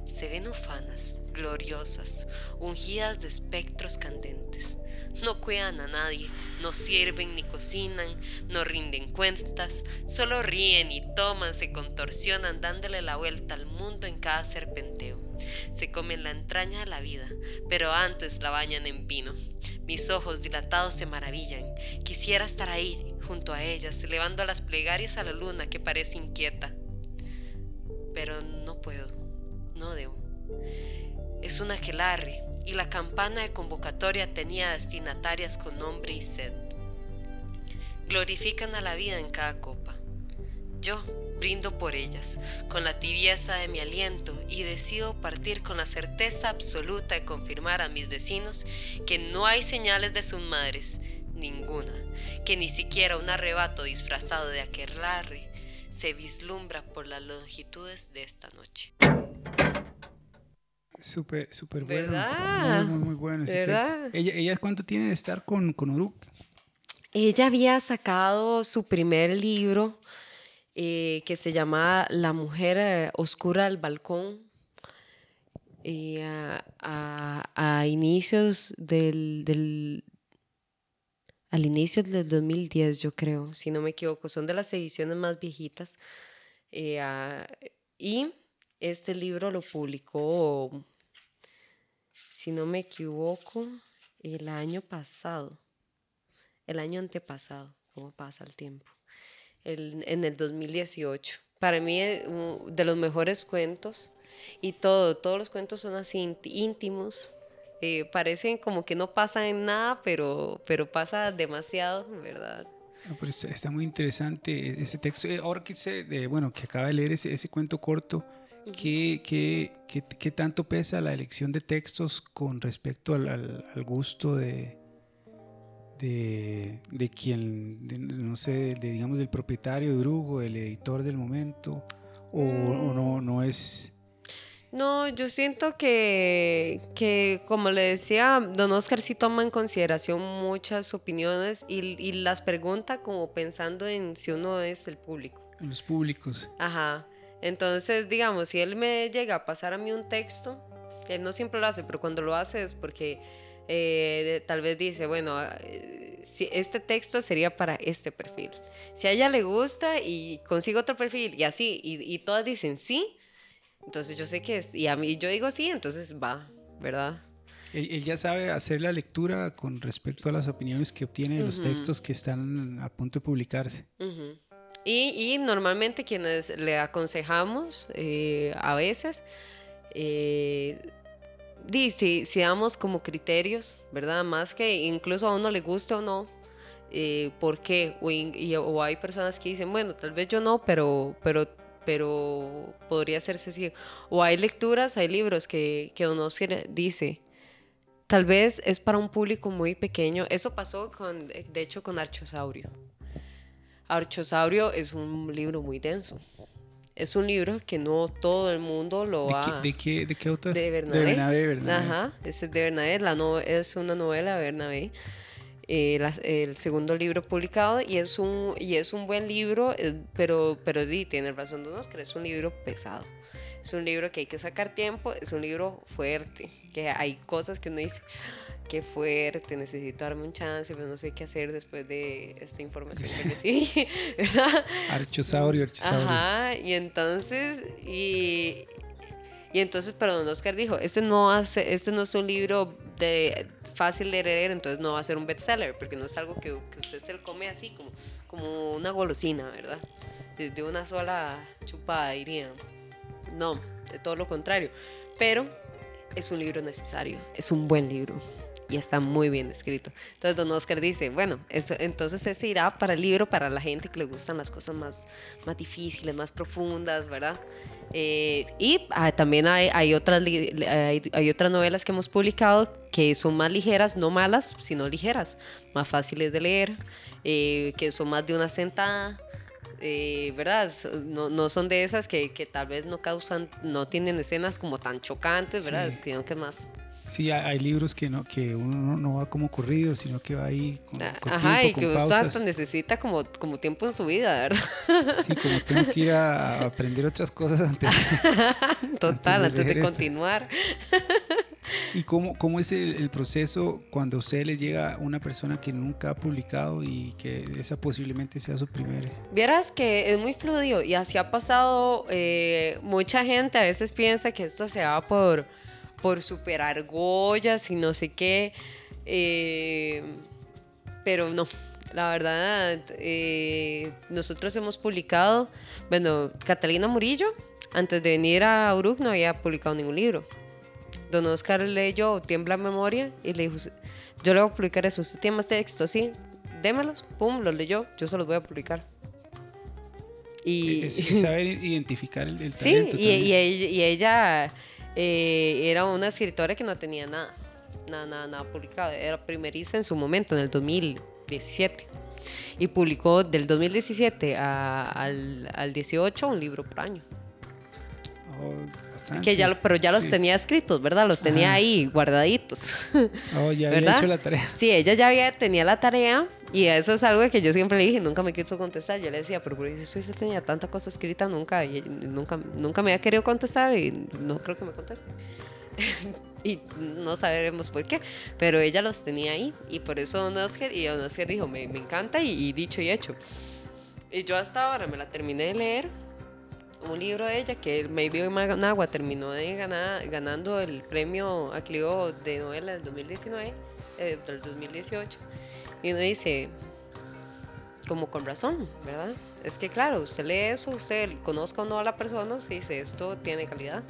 Se ven ufanas, gloriosas, ungidas de espectros candentes. No cuidan a nadie, no sirven ni cocinan, no rinden cuentas, solo ríen y toman, se contorsionan dándole la vuelta al mundo en cada serpenteo se comen la entraña de la vida, pero antes la bañan en vino. Mis ojos dilatados se maravillan. Quisiera estar ahí, junto a ellas, elevando las plegarias a la luna que parece inquieta. Pero no puedo, no debo. Es una aquelarre, y la campana de convocatoria tenía destinatarias con nombre y sed. Glorifican a la vida en cada copa. Yo, brindo por ellas, con la tibieza de mi aliento y decido partir con la certeza absoluta de confirmar a mis vecinos que no hay señales de sus madres, ninguna, que ni siquiera un arrebato disfrazado de aquelarre se vislumbra por las longitudes de esta noche. Súper, súper bueno. ¿verdad? Muy, muy, bueno ese texto. ¿Ella, ¿Ella cuánto tiene de estar con, con Uruk? Ella había sacado su primer libro eh, que se llama La mujer eh, oscura al balcón. Y a, inicios del, del, al inicio del 2010 yo creo, si no me equivoco, son de las ediciones más viejitas. Eh, y este libro lo publicó, si no me equivoco, el año pasado, el año antepasado, cómo pasa el tiempo en el 2018. Para mí es de los mejores cuentos y todo, todos los cuentos son así íntimos. Eh, parecen como que no pasa en nada, pero, pero pasa demasiado, ¿verdad? está muy interesante ese texto. Eh, ahora que sé, bueno, que acaba de leer ese, ese cuento corto, ¿qué, qué, qué, tanto pesa la elección de textos con respecto al, al, gusto de, de, de quien, de, no sé, de, digamos del propietario de Brugo, el editor del momento, o, o no, no es... No, yo siento que, que, como le decía, don Oscar sí toma en consideración muchas opiniones y, y las pregunta como pensando en si uno es el público. Los públicos. Ajá. Entonces, digamos, si él me llega a pasar a mí un texto, él no siempre lo hace, pero cuando lo hace es porque eh, tal vez dice, bueno, eh, si este texto sería para este perfil. Si a ella le gusta y consigo otro perfil y así, y, y todas dicen sí, entonces yo sé que es, y a mí yo digo sí, entonces va, ¿verdad? Él, él ya sabe hacer la lectura con respecto a las opiniones que obtiene de los textos que están a punto de publicarse. Ujú. Y, normalmente quienes le aconsejamos eh, a veces, eh, si, damos como criterios, ¿verdad? Más que incluso a uno le guste o no, eh, ¿por qué? O, hay personas que dicen, bueno, tal vez yo no, pero, pero, pero podría hacerse así. O hay lecturas, hay libros que, que uno dice, tal vez es para un público muy pequeño. Eso pasó, con, de hecho, con Archosaurio. Archosaurio es un libro muy denso. Es un libro que no todo el mundo lo ¿De va qué, de qué, de qué autor? de Bernabé. De Bernabé, Bernabé. Ajá, ese es de Bernabé. La no, es una novela de Bernabé. eh, la- el segundo libro publicado y es un, y es un buen libro, eh, pero, pero di, tiene razón Don Oscar, es un libro pesado. Es un libro que hay que sacar tiempo, es un libro fuerte, que hay cosas que uno dice, qué fuerte, necesito darme un chance, pero no sé qué hacer después de esta información que recibí, ¿verdad? Archosaurio, Archosaurio. Ajá, y entonces, y, y entonces, pero don Oscar dijo, este no, hace, este no es un libro de fácil de leer, entonces no va a ser un bestseller, porque no es algo que, que usted se lo come así, como, como una golosina, ¿verdad? De, de una sola chupada, dirían. No, de todo lo contrario. Pero es un libro necesario, es un buen libro y está muy bien escrito. Entonces don Oscar dice, bueno, esto- entonces ese irá para el libro para la gente que le gustan las cosas más, más difíciles, más profundas, ¿verdad? Eh, y ah, también hay, hay, otras, hay, hay otras novelas que hemos publicado que son más ligeras, no malas, sino ligeras, más fáciles de leer, eh, que son más de una sentada. eh, ¿Verdad? No, no son de esas que, que tal vez no causan, no tienen escenas como tan chocantes, ¿verdad? Sí. Sino que más Sí, hay, libros que no que uno no, va como corrido, sino que va ahí con, con Ajá, tiempo, y que usted hasta necesita como, como tiempo en su vida, ¿verdad? Sí, como tengo que ir a, aprender otras cosas antes. Total, Antes de antes de continuar. ¿Y cómo, cómo es el, el proceso cuando a usted le llega una persona que nunca ha publicado y que esa posiblemente sea su primer... Vieras que es muy fluido y así ha pasado. eh, mucha gente a veces piensa que esto se va por, por super argollas y no sé qué. eh, pero no, la verdad, eh, nosotros hemos publicado, bueno, Catalina Murillo, antes de venir a Uruk no había publicado ningún libro. Don Oscar leyó Tiembla Memoria y le dijo, yo le voy a publicar eso, usted tiene más texto, sí, démelos, pum, los leyó, yo se los voy a publicar. Y, Es, es saber identificar el, el sí, talento. y, también. y ella, y ella, eh, era una escritora que no tenía nada, nada, nada, nada publicado. Era primeriza en su momento, en el 2017. Y publicó del 2017 a- al, al 18 un libro por año. Oh. Que ya, lo- pero ya los Sí. tenía escritos, ¿verdad? Los tenía Ajá. ahí guardaditos. Oh, ya había ¿verdad? hecho la tarea. Sí, ella ya había, tenía la tarea y eso es algo que yo siempre le dije, nunca me quiso contestar. Yo le decía, pero por eso usted tenía tanta cosa escrita nunca y nunca, nunca me había querido contestar y no creo que me conteste. y no sabremos por qué, pero ella los tenía ahí y por eso Don Oscar, y Don Oscar dijo, me, me encanta y, y dicho y hecho. Y yo hasta ahora me la terminé de leer, un libro de ella que Maybe Managua terminó ganando el premio a Clio de novela del 2019, eh, del 2018. Y uno dice, como con razón, ¿verdad? Es que claro, usted lee eso, usted conozca o no a la persona, se dice, esto tiene calidad.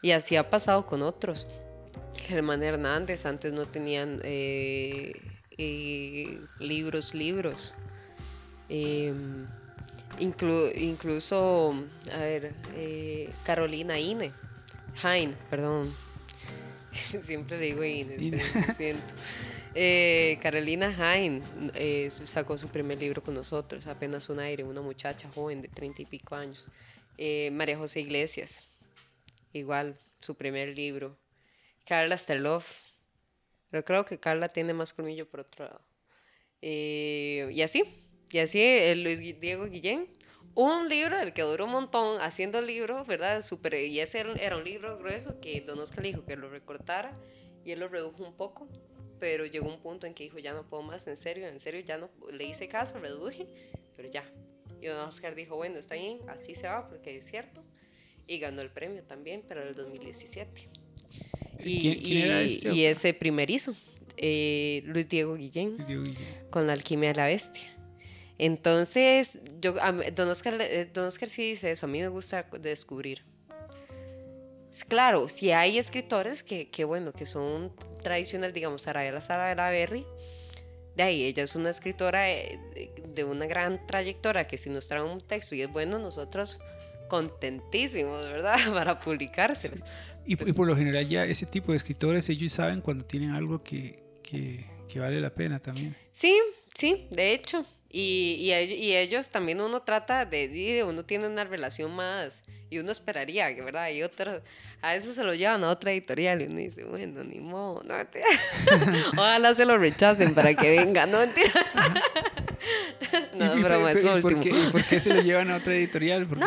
Y así ha pasado con otros. Germán Hernández antes no tenían eh, eh, libros, libros. Eh, inclu- incluso, a ver, eh, Carolina Ine, Hein, perdón. Siempre le digo Ine, Ine. lo siento. Eh, Carolina Hain eh, sacó su primer libro con nosotros, apenas un aire, una muchacha joven de treinta y pico años. María José Iglesias, igual, su primer libro. Carla Sterloff, pero creo que Carla tiene más colmillo por otro lado. y así, y así Luis Diego Guillén, un libro, el que duró un montón haciendo el libro, ¿verdad? Super, y ese era un libro grueso que Don Oscar le dijo que lo recortara y él lo redujo un poco, pero llegó un punto en que dijo, ya no puedo más, en serio, en serio, ya no, le hice caso, reduje, pero ya. Y Don Oscar dijo, bueno, está bien, así se va, porque es cierto. Y ganó el premio también, pero en el 2017. Y, ¿Quién, era este? y ese primerizo, eh, Luis Diego Guillén, Diego Guillén, con la alquimia de la bestia. Entonces, yo, don, Oscar, eh, don Oscar sí dice eso, a mí me gusta descubrir. Claro, si hay escritores que, que bueno, que son tradicionales, digamos, Arabella Sara Berry, de ahí ella es una escritora eh, de, una gran trayectoria que si nos trae un texto y es bueno, nosotros contentísimos, ¿verdad? Para publicárselos. Y, y, por lo general ya ese tipo de escritores, ellos saben cuando tienen algo que, que, que vale la pena también. Sí, sí, de hecho, y, y, ellos también uno trata de, uno tiene una relación más, y uno esperaría, que verdad, y otros, a veces se lo llevan a otra editorial y uno dice, bueno, ni modo, no Ojalá se lo rechacen para que venga, no mentira. no, pero es último. ¿por qué, ¿Por qué se lo llevan a otra editorial? No,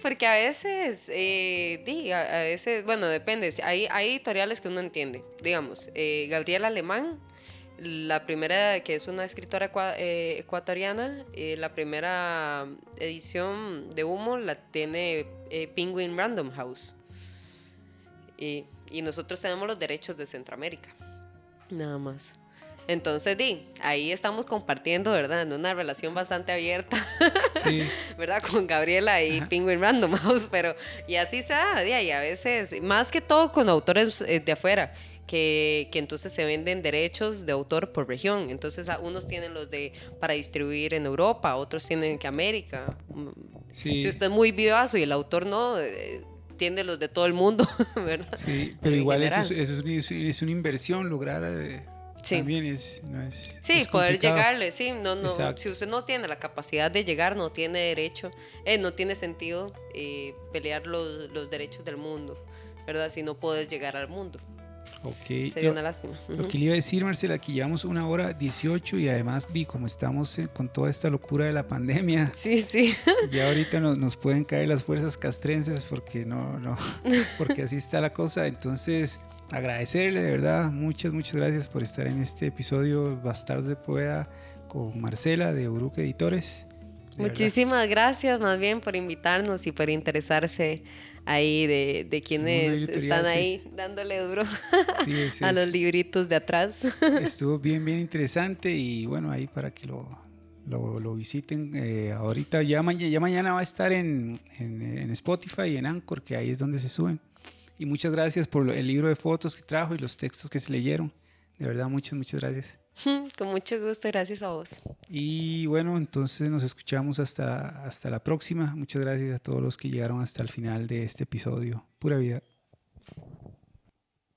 porque a veces, eh, a, veces, bueno, depende, hay, hay editoriales que uno entiende, digamos, eh, Gabriel Alemán la primera, que es una escritora eh, ecuatoriana, eh, la primera edición de Humo la tiene eh, Penguin Random House. Y, y, nosotros tenemos los derechos de Centroamérica. Nada más. Entonces, di, ahí estamos compartiendo, ¿verdad? En una relación bastante abierta, sí. ¿verdad? Con Gabriela y Penguin Random House, pero y así se da, y a veces, más que todo con autores de afuera que, que, entonces se venden derechos de autor por región. Entonces unos tienen los de para distribuir en Europa, otros tienen que América. Si usted es muy vivazo y el autor no, eh, tiene los de todo el mundo, ¿verdad? Sí, pero igual eso es, eso es, una inversión lograr... Eh, también es, no es, sí, poder llegarle, sí, no, no, si usted no tiene la capacidad de llegar, no tiene derecho, eh, no tiene sentido pelear los, los derechos del mundo, ¿verdad? Si no puedes llegar al mundo. Ok. Sería una lástima. Lo que le iba a decir, Marcela, aquí llevamos una hora 18 y además, vi como estamos eh, con toda esta locura de la pandemia. Sí, sí. Ya ahorita nos, nos pueden caer las fuerzas castrenses porque no, no, porque así está la cosa. Entonces, agradecerle de verdad, muchas, muchas gracias por estar en este episodio Bastardo de Poeda con Marcela de Uruque Editores. Muchísimas gracias más bien por invitarnos y por interesarse ahí de, de quienes están ahí dándole duro a los libritos de atrás. Estuvo bien, bien interesante y bueno, ahí para que lo, lo, visiten. Eh, ahorita ya, ya, mañana va a estar en, en, en, Spotify y en Anchor, que ahí es donde se suben. Y muchas gracias por el libro de fotos que trajo y los textos que se leyeron. De verdad, muchas, muchas gracias. Con mucho gusto, gracias a vos. Y bueno, entonces nos escuchamos hasta, hasta la próxima. Muchas gracias a todos los que llegaron hasta el final de este episodio. Pura vida.